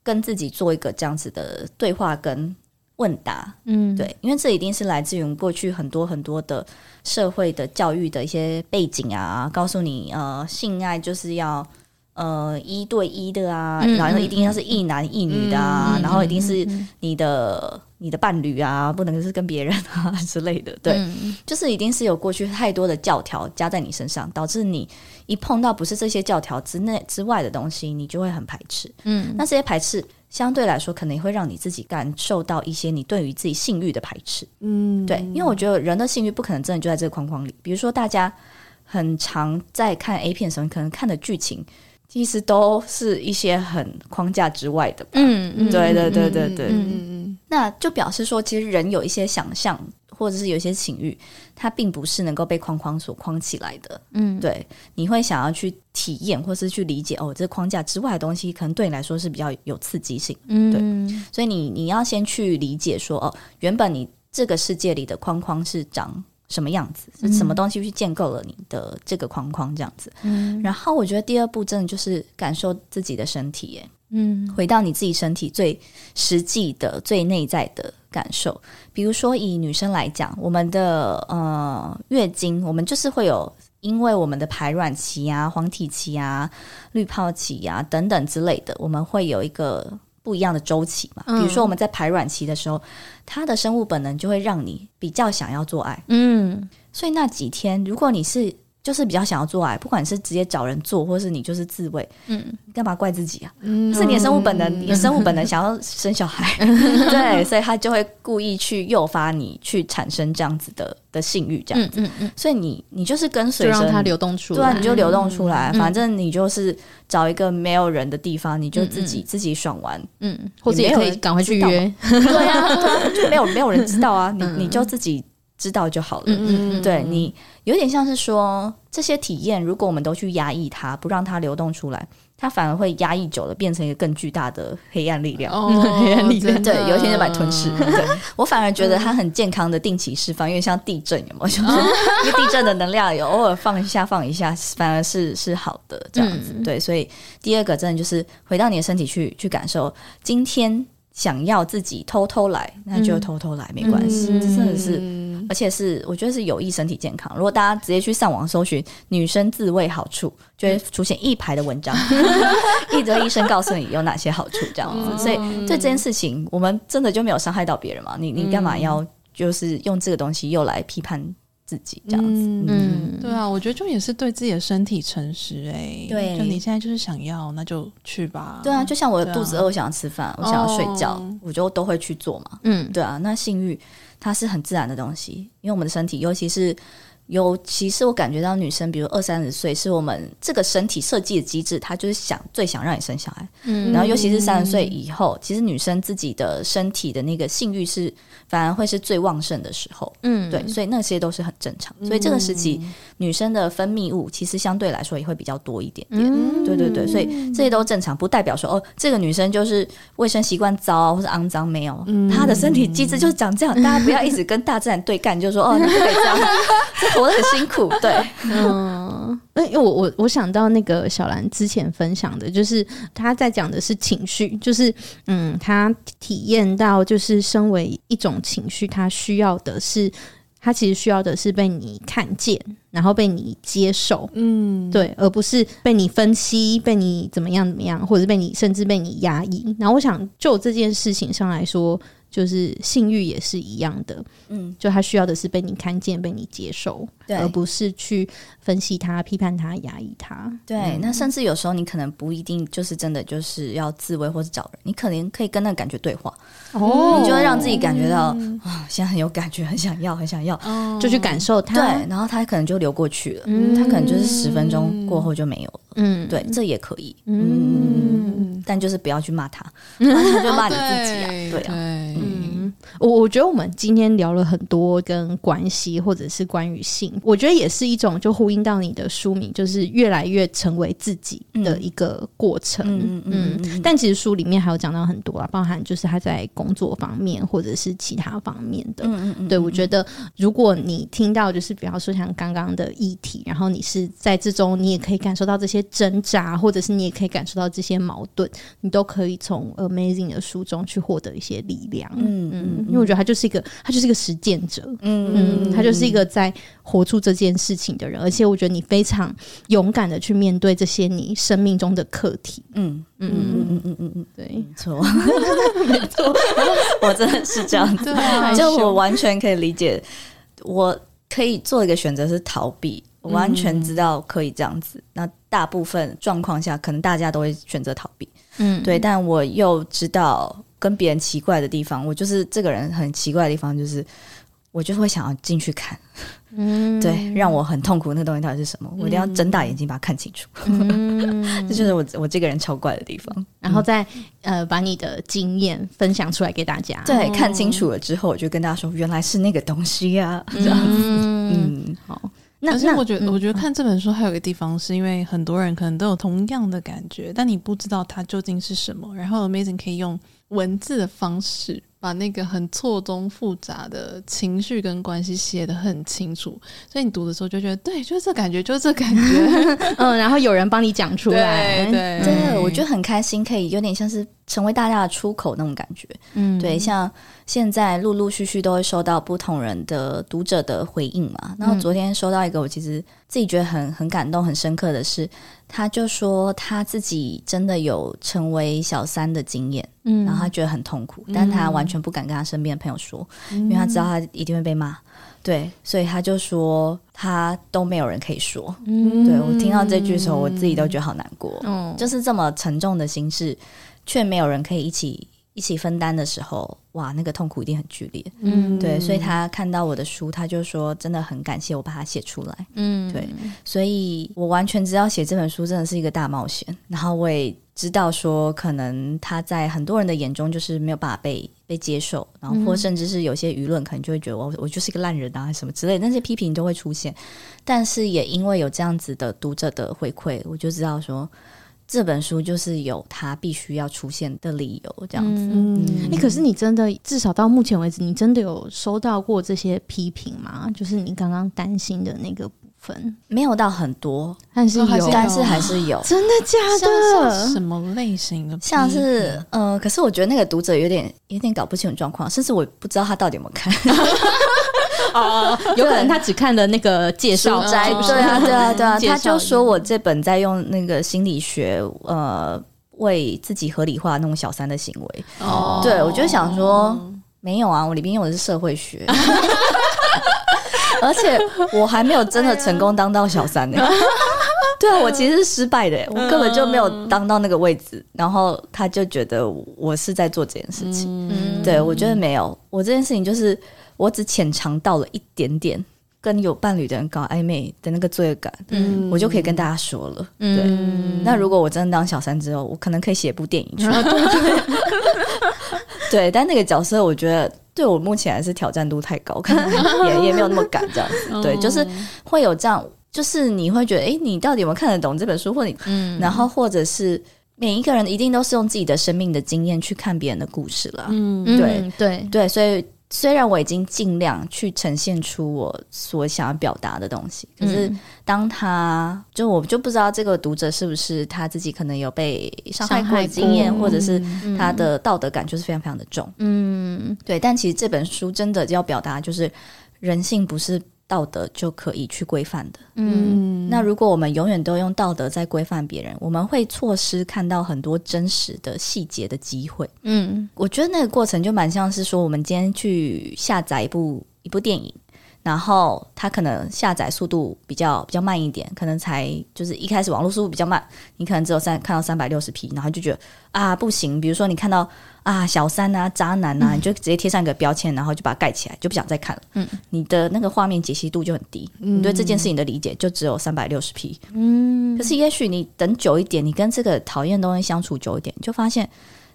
跟自己做一个这样子的对话跟问答。嗯，对，因为这一定是来自于我们过去很多很多的社会的教育的一些背景啊，告诉你呃，性爱就是要。呃，一对一的啊，嗯、然后一定要是一男一女的啊，嗯、然后一定是你的、嗯、你的伴侣啊，不能是跟别人啊之类的。对，嗯、就是一定是有过去太多的教条加在你身上，导致你一碰到不是这些教条之内之外的东西，你就会很排斥。嗯，那这些排斥相对来说，可能会让你自己感受到一些你对于自己性欲的排斥。嗯，对，因为我觉得人的性欲不可能真的就在这个框框里。比如说，大家很常在看 A 片的时候，可能看的剧情。其实都是一些很框架之外的吧，嗯，嗯对对对对对，嗯嗯，那就表示说，其实人有一些想象，或者是有一些情欲，它并不是能够被框框所框起来的，嗯，对，你会想要去体验，或是去理解，哦，这框架之外的东西，可能对你来说是比较有刺激性，嗯，对，所以你你要先去理解说，哦，原本你这个世界里的框框是长什么样子，是什么东西去建构了你的这个框框这样子。嗯，然后我觉得第二步真的就是感受自己的身体，耶，嗯，回到你自己身体最实际的、最内在的感受。比如说以女生来讲，我们的呃月经，我们就是会有。因为我们的排卵期啊、黄体期啊、滤泡期啊等等之类的，我们会有一个不一样的周期嘛。比如说我们在排卵期的时候，它的生物本能就会让你比较想要做爱。嗯，所以那几天，如果你是就是比较想要做爱，不管是直接找人做，或是你就是自慰，嗯，干嘛怪自己啊？嗯，是你的生物本能，嗯、你的生物本能想要生小孩，嗯、对，所以他就会故意去诱发你去产生这样子的的性欲，这样子，嗯嗯，嗯。所以你你就是跟随着，让它流动出来，对啊，你就流动出来，嗯、反正你就是找一个没有人的地方，你就自己、嗯、自己爽完，嗯，或者也可以赶快去约，对啊，对啊，就没有没有人知道啊，你 你就自己。知道就好了。嗯嗯，对你有点像是说，这些体验，如果我们都去压抑它，不让它流动出来，它反而会压抑久了，变成一个更巨大的黑暗力量。哦，黑暗力量，对，有一天就把它吞噬。对，我反而觉得它很健康的定期释放，因为像地震有没有？就是因为地震的能量有偶尔放一下放一下，反而是是好的这样子。对，所以第二个真的就是回到你的身体去去感受今天。想要自己偷偷来，那就偷偷来，嗯、没关系。这真的是，嗯、而且是我觉得是有益身体健康。如果大家直接去上网搜寻“女生自慰好处”，就会出现一排的文章，一则医生告诉你有哪些好处，这样子。哦、所以对这件事情，我们真的就没有伤害到别人嘛？你你干嘛要就是用这个东西又来批判？自己这样子，嗯，嗯对啊，我觉得就也是对自己的身体诚实哎、欸，对，就你现在就是想要，那就去吧。对啊，就像我的肚子饿，我想要吃饭，啊、我想要睡觉，哦、我就都会去做嘛。嗯，对啊，那性欲它是很自然的东西，因为我们的身体，尤其是。尤其是我感觉到女生，比如二三十岁，是我们这个身体设计的机制，她就是想最想让你生小孩。嗯，然后尤其是三十岁以后，其实女生自己的身体的那个性欲是反而会是最旺盛的时候。嗯，对，所以那些都是很正常。所以这个时期女生的分泌物其实相对来说也会比较多一点点。嗯，对对对，所以这些都正常，不代表说哦，这个女生就是卫生习惯糟或是肮脏，没有，她的身体机制就是长这样。大家不要一直跟大自然对干，就是说哦，你不可以这样。活得很辛苦，对，嗯，因为我我我想到那个小兰之前分享的，就是她在讲的是情绪，就是嗯，她体验到就是身为一种情绪，她需要的是，他其实需要的是被你看见，然后被你接受，嗯，对，而不是被你分析，被你怎么样怎么样，或者是被你甚至被你压抑。然后我想就这件事情上来说。就是性欲也是一样的，嗯，就他需要的是被你看见、被你接受，对，而不是去分析他、批判他、压抑他。对，嗯、那甚至有时候你可能不一定就是真的就是要自慰或者找人，你可能可以跟那个感觉对话，哦，你就会让自己感觉到啊、嗯哦，现在很有感觉，很想要，很想要，哦、就去感受他。对，然后他可能就流过去了，嗯，他可能就是十分钟过后就没有了，嗯，对，这也可以，嗯，嗯，但就是不要去骂他，骂他就骂你自己啊，对，对啊。对嗯，我我觉得我们今天聊了很多跟关系或者是关于性，我觉得也是一种就呼应到你的书名，就是越来越成为自己的一个过程。嗯嗯，嗯，但其实书里面还有讲到很多啊，包含就是他在工作方面或者是其他方面的。嗯嗯嗯，对，我觉得如果你听到就是比方说像刚刚的议题，然后你是在这中，你也可以感受到这些挣扎，或者是你也可以感受到这些矛盾，你都可以从 Amazing 的书中去获得一些力量。嗯嗯，因为我觉得他就是一个，他就是一个实践者，嗯嗯，他就是一个在活出这件事情的人，而且我觉得你非常勇敢的去面对这些你生命中的课题，嗯嗯嗯嗯嗯嗯嗯，对，没错，没错，我真的是这样子，就我完全可以理解，我可以做一个选择是逃避，我完全知道可以这样子，那大部分状况下可能大家都会选择逃避，嗯，对，但我又知道。跟别人奇怪的地方，我就是这个人很奇怪的地方，就是我就会想要进去看，嗯，对，让我很痛苦的那东西到底是什么？嗯、我一定要睁大眼睛把它看清楚，嗯、这就是我我这个人超怪的地方。然后再呃把你的经验分享出来给大家，对，看清楚了之后，我就跟大家说，原来是那个东西呀、啊，这样子，嗯，嗯。好。可是我觉得，我觉得看这本书还有一个地方，是因为很多人可能都有同样的感觉，但你不知道它究竟是什么。然后 Amazing 可以用文字的方式把那个很错综复杂的情绪跟关系写得很清楚，所以你读的时候就觉得，对，就是这感觉，就是这感觉，嗯，然后有人帮你讲出来，对，对，真的，我觉得很开心，可以有点像是成为大家的出口那种感觉，嗯，对，像现在陆陆续续都会收到不同人的读者的回应嘛，然后昨天收到一个，我其实自己觉得很很感动、很深刻的是，他就说他自己真的有成为小三的经验。嗯，然后他觉得很痛苦，但他完全不敢跟他身边的朋友说，嗯、因为他知道他一定会被骂。对，所以他就说他都没有人可以说。嗯，对，我听到这句的时候，我自己都觉得好难过。嗯，就是这么沉重的心事，却没有人可以一起一起分担的时候，哇，那个痛苦一定很剧烈。嗯，对，所以他看到我的书，他就说真的很感谢我把它写出来。嗯，对，所以我完全知道写这本书真的是一个大冒险。然后我也。知道说，可能他在很多人的眼中就是没有办法被被接受，然后或甚至是有些舆论可能就会觉得我我就是一个烂人啊什么之类的，那些批评都会出现。但是也因为有这样子的读者的回馈，我就知道说这本书就是有它必须要出现的理由，这样子。嗯，你、嗯欸、可是你真的至少到目前为止，你真的有收到过这些批评吗？就是你刚刚担心的那个部分。没有到很多，但是有，但是还是有。真的假的？什么类型的？像是呃，可是我觉得那个读者有点有点搞不清楚状况，甚至我不知道他到底有没有看。哦，有可能他只看了那个介绍摘，对啊，对啊，对啊。他就说我这本在用那个心理学呃为自己合理化那种小三的行为。哦，对，我就想说没有啊，我里边用的是社会学。而且我还没有真的成功当到小三呢、欸，对啊，我其实是失败的、欸，我根本就没有当到那个位置。然后他就觉得我是在做这件事情，嗯、对，我觉得没有，我这件事情就是我只浅尝到了一点点跟有伴侣的人搞暧昧的那个罪恶感，嗯，我就可以跟大家说了，对。嗯、那如果我真的当小三之后，我可能可以写部电影出来，对，但那个角色我觉得。对我目前还是挑战度太高，可能也也没有那么敢这样子。对，就是会有这样，就是你会觉得，哎，你到底有没有看得懂这本书？或你，嗯，然后或者是每一个人一定都是用自己的生命的经验去看别人的故事了。嗯，对对对，所以。虽然我已经尽量去呈现出我所想要表达的东西，可是当他就我就不知道这个读者是不是他自己可能有被伤害过的经验，或者是他的道德感就是非常非常的重。嗯，对。但其实这本书真的要表达就是人性不是。道德就可以去规范的，嗯，那如果我们永远都用道德在规范别人，我们会错失看到很多真实的细节的机会，嗯，我觉得那个过程就蛮像是说，我们今天去下载一部一部电影。然后它可能下载速度比较比较慢一点，可能才就是一开始网络速度比较慢，你可能只有三看到三百六十 P，然后就觉得啊不行，比如说你看到啊小三啊渣男啊，嗯、你就直接贴上一个标签，然后就把它盖起来，就不想再看了。嗯，你的那个画面解析度就很低，嗯、你对这件事情的理解就只有三百六十 P。嗯，可是也许你等久一点，你跟这个讨厌的东西相处久一点，你就发现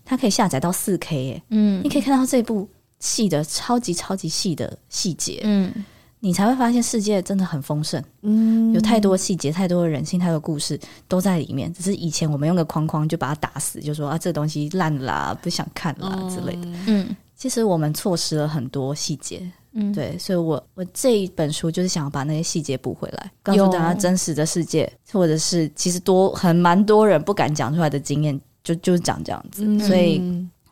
它可以下载到四 K 哎，嗯，你可以看到这部戏的超级超级细的细节，嗯。你才会发现世界真的很丰盛，嗯，有太多细节、太多的人性、太多故事都在里面。只是以前我们用个框框就把它打死，就说啊，这东西烂啦，不想看啦之类的。嗯，其实我们错失了很多细节。嗯，对，所以我我这一本书就是想要把那些细节补回来，告诉大家真实的世界，或者是其实多很蛮多人不敢讲出来的经验，就就是讲这样子。嗯，所以。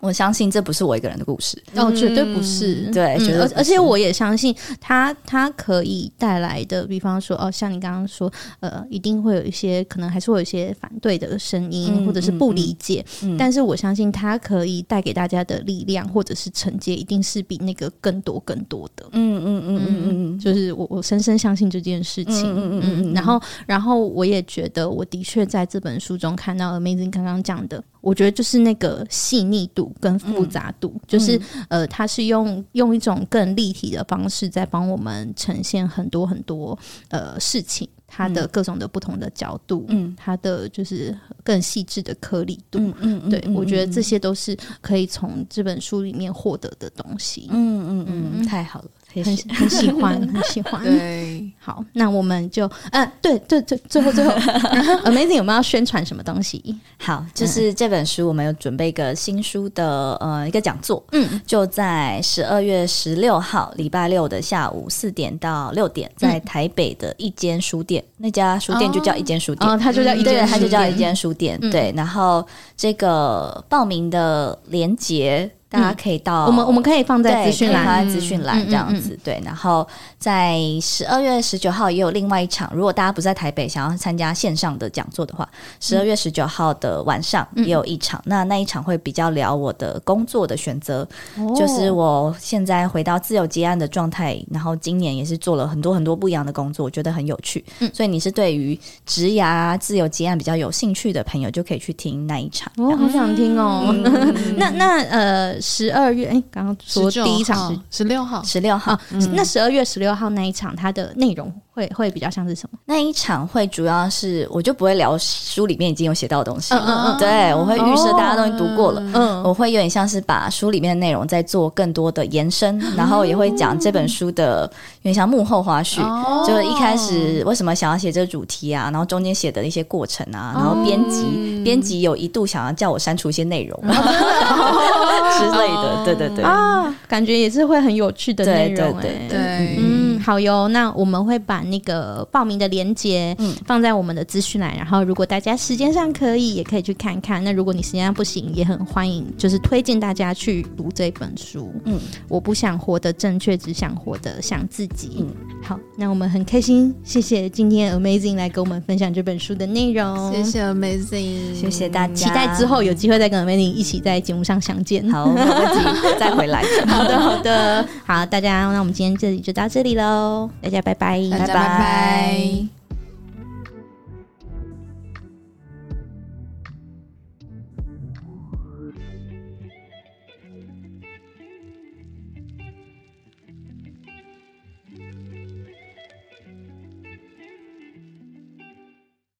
我相信这不是我一个人的故事，哦，绝对不是，对，绝对，而且我也相信他，他可以带来的，比方说，哦，像你刚刚说，呃，一定会有一些，可能还是会有一些反对的声音，或者是不理解，但是我相信他可以带给大家的力量，或者是承接，一定是比那个更多更多的，嗯嗯嗯嗯嗯，就是我我深深相信这件事情，嗯嗯嗯，然后然后我也觉得，我的确在这本书中看到 Amazing 刚刚讲的。我觉得就是那个细腻度跟复杂度，嗯、就是、嗯、呃，它是用用一种更立体的方式在帮我们呈现很多很多呃事情，它的各种的不同的角度，嗯，它的就是更细致的颗粒度，嗯对，嗯、我觉得这些都是可以从这本书里面获得的东西，嗯嗯嗯，太好了。很很喜欢，很喜欢。对，好，那我们就，嗯、呃，对对对，最后最后，Amazing 有没有要宣传什么东西？好，就是这本书，我们有准备一个新书的呃一个讲座，嗯，就在十二月十六号礼拜六的下午四点到六点，在台北的一间书店，嗯、那家书店就叫一间书店，哦，它就叫一间，它就叫一间书店，嗯、对，然后这个报名的连结。大家可以到、嗯、我们我们可以放在资讯栏，放在资讯栏这样子，对。然后在十二月十九号也有另外一场，如果大家不在台北，想要参加线上的讲座的话，十二月十九号的晚上也有一场。嗯、那那一场会比较聊我的工作的选择，哦、就是我现在回到自由接案的状态，然后今年也是做了很多很多不一样的工作，我觉得很有趣。嗯、所以你是对于职涯自由接案比较有兴趣的朋友，就可以去听那一场。我、哦、好想听哦。嗯、那那呃。十二月哎，刚刚说第一场十六号，十六号。那十二月十六号那一场，它的内容会会比较像是什么？那一场会主要是，我就不会聊书里面已经有写到的东西。嗯嗯嗯，对，我会预设大家都已经读过了。嗯，我会有点像是把书里面的内容再做更多的延伸，然后也会讲这本书的有点像幕后花絮，就是一开始为什么想要写这个主题啊，然后中间写的一些过程啊，然后编辑编辑有一度想要叫我删除一些内容。之类的，对对对。啊，感觉也是会很有趣的内容，欸，对，对，对，嗯，好哟，那我们会把那个报名的链接放在我们的资讯栏，然后如果大家时间上可以，也可以去看看。那如果你时间上不行，也很欢迎，就是推荐大家去读这本书。嗯，我不想活得正确，只想活得像自己。嗯，好，那我们很开心，谢谢今天 Amazing 来跟我们分享这本书的内容。谢谢 Amazing，谢谢大家，期待之后有机会再跟 Amazing 一起在节目上相见。好，没问题，再回来。好的，好的，好，大家，那我们今天这里就到这里喽，大家拜拜，大家拜拜。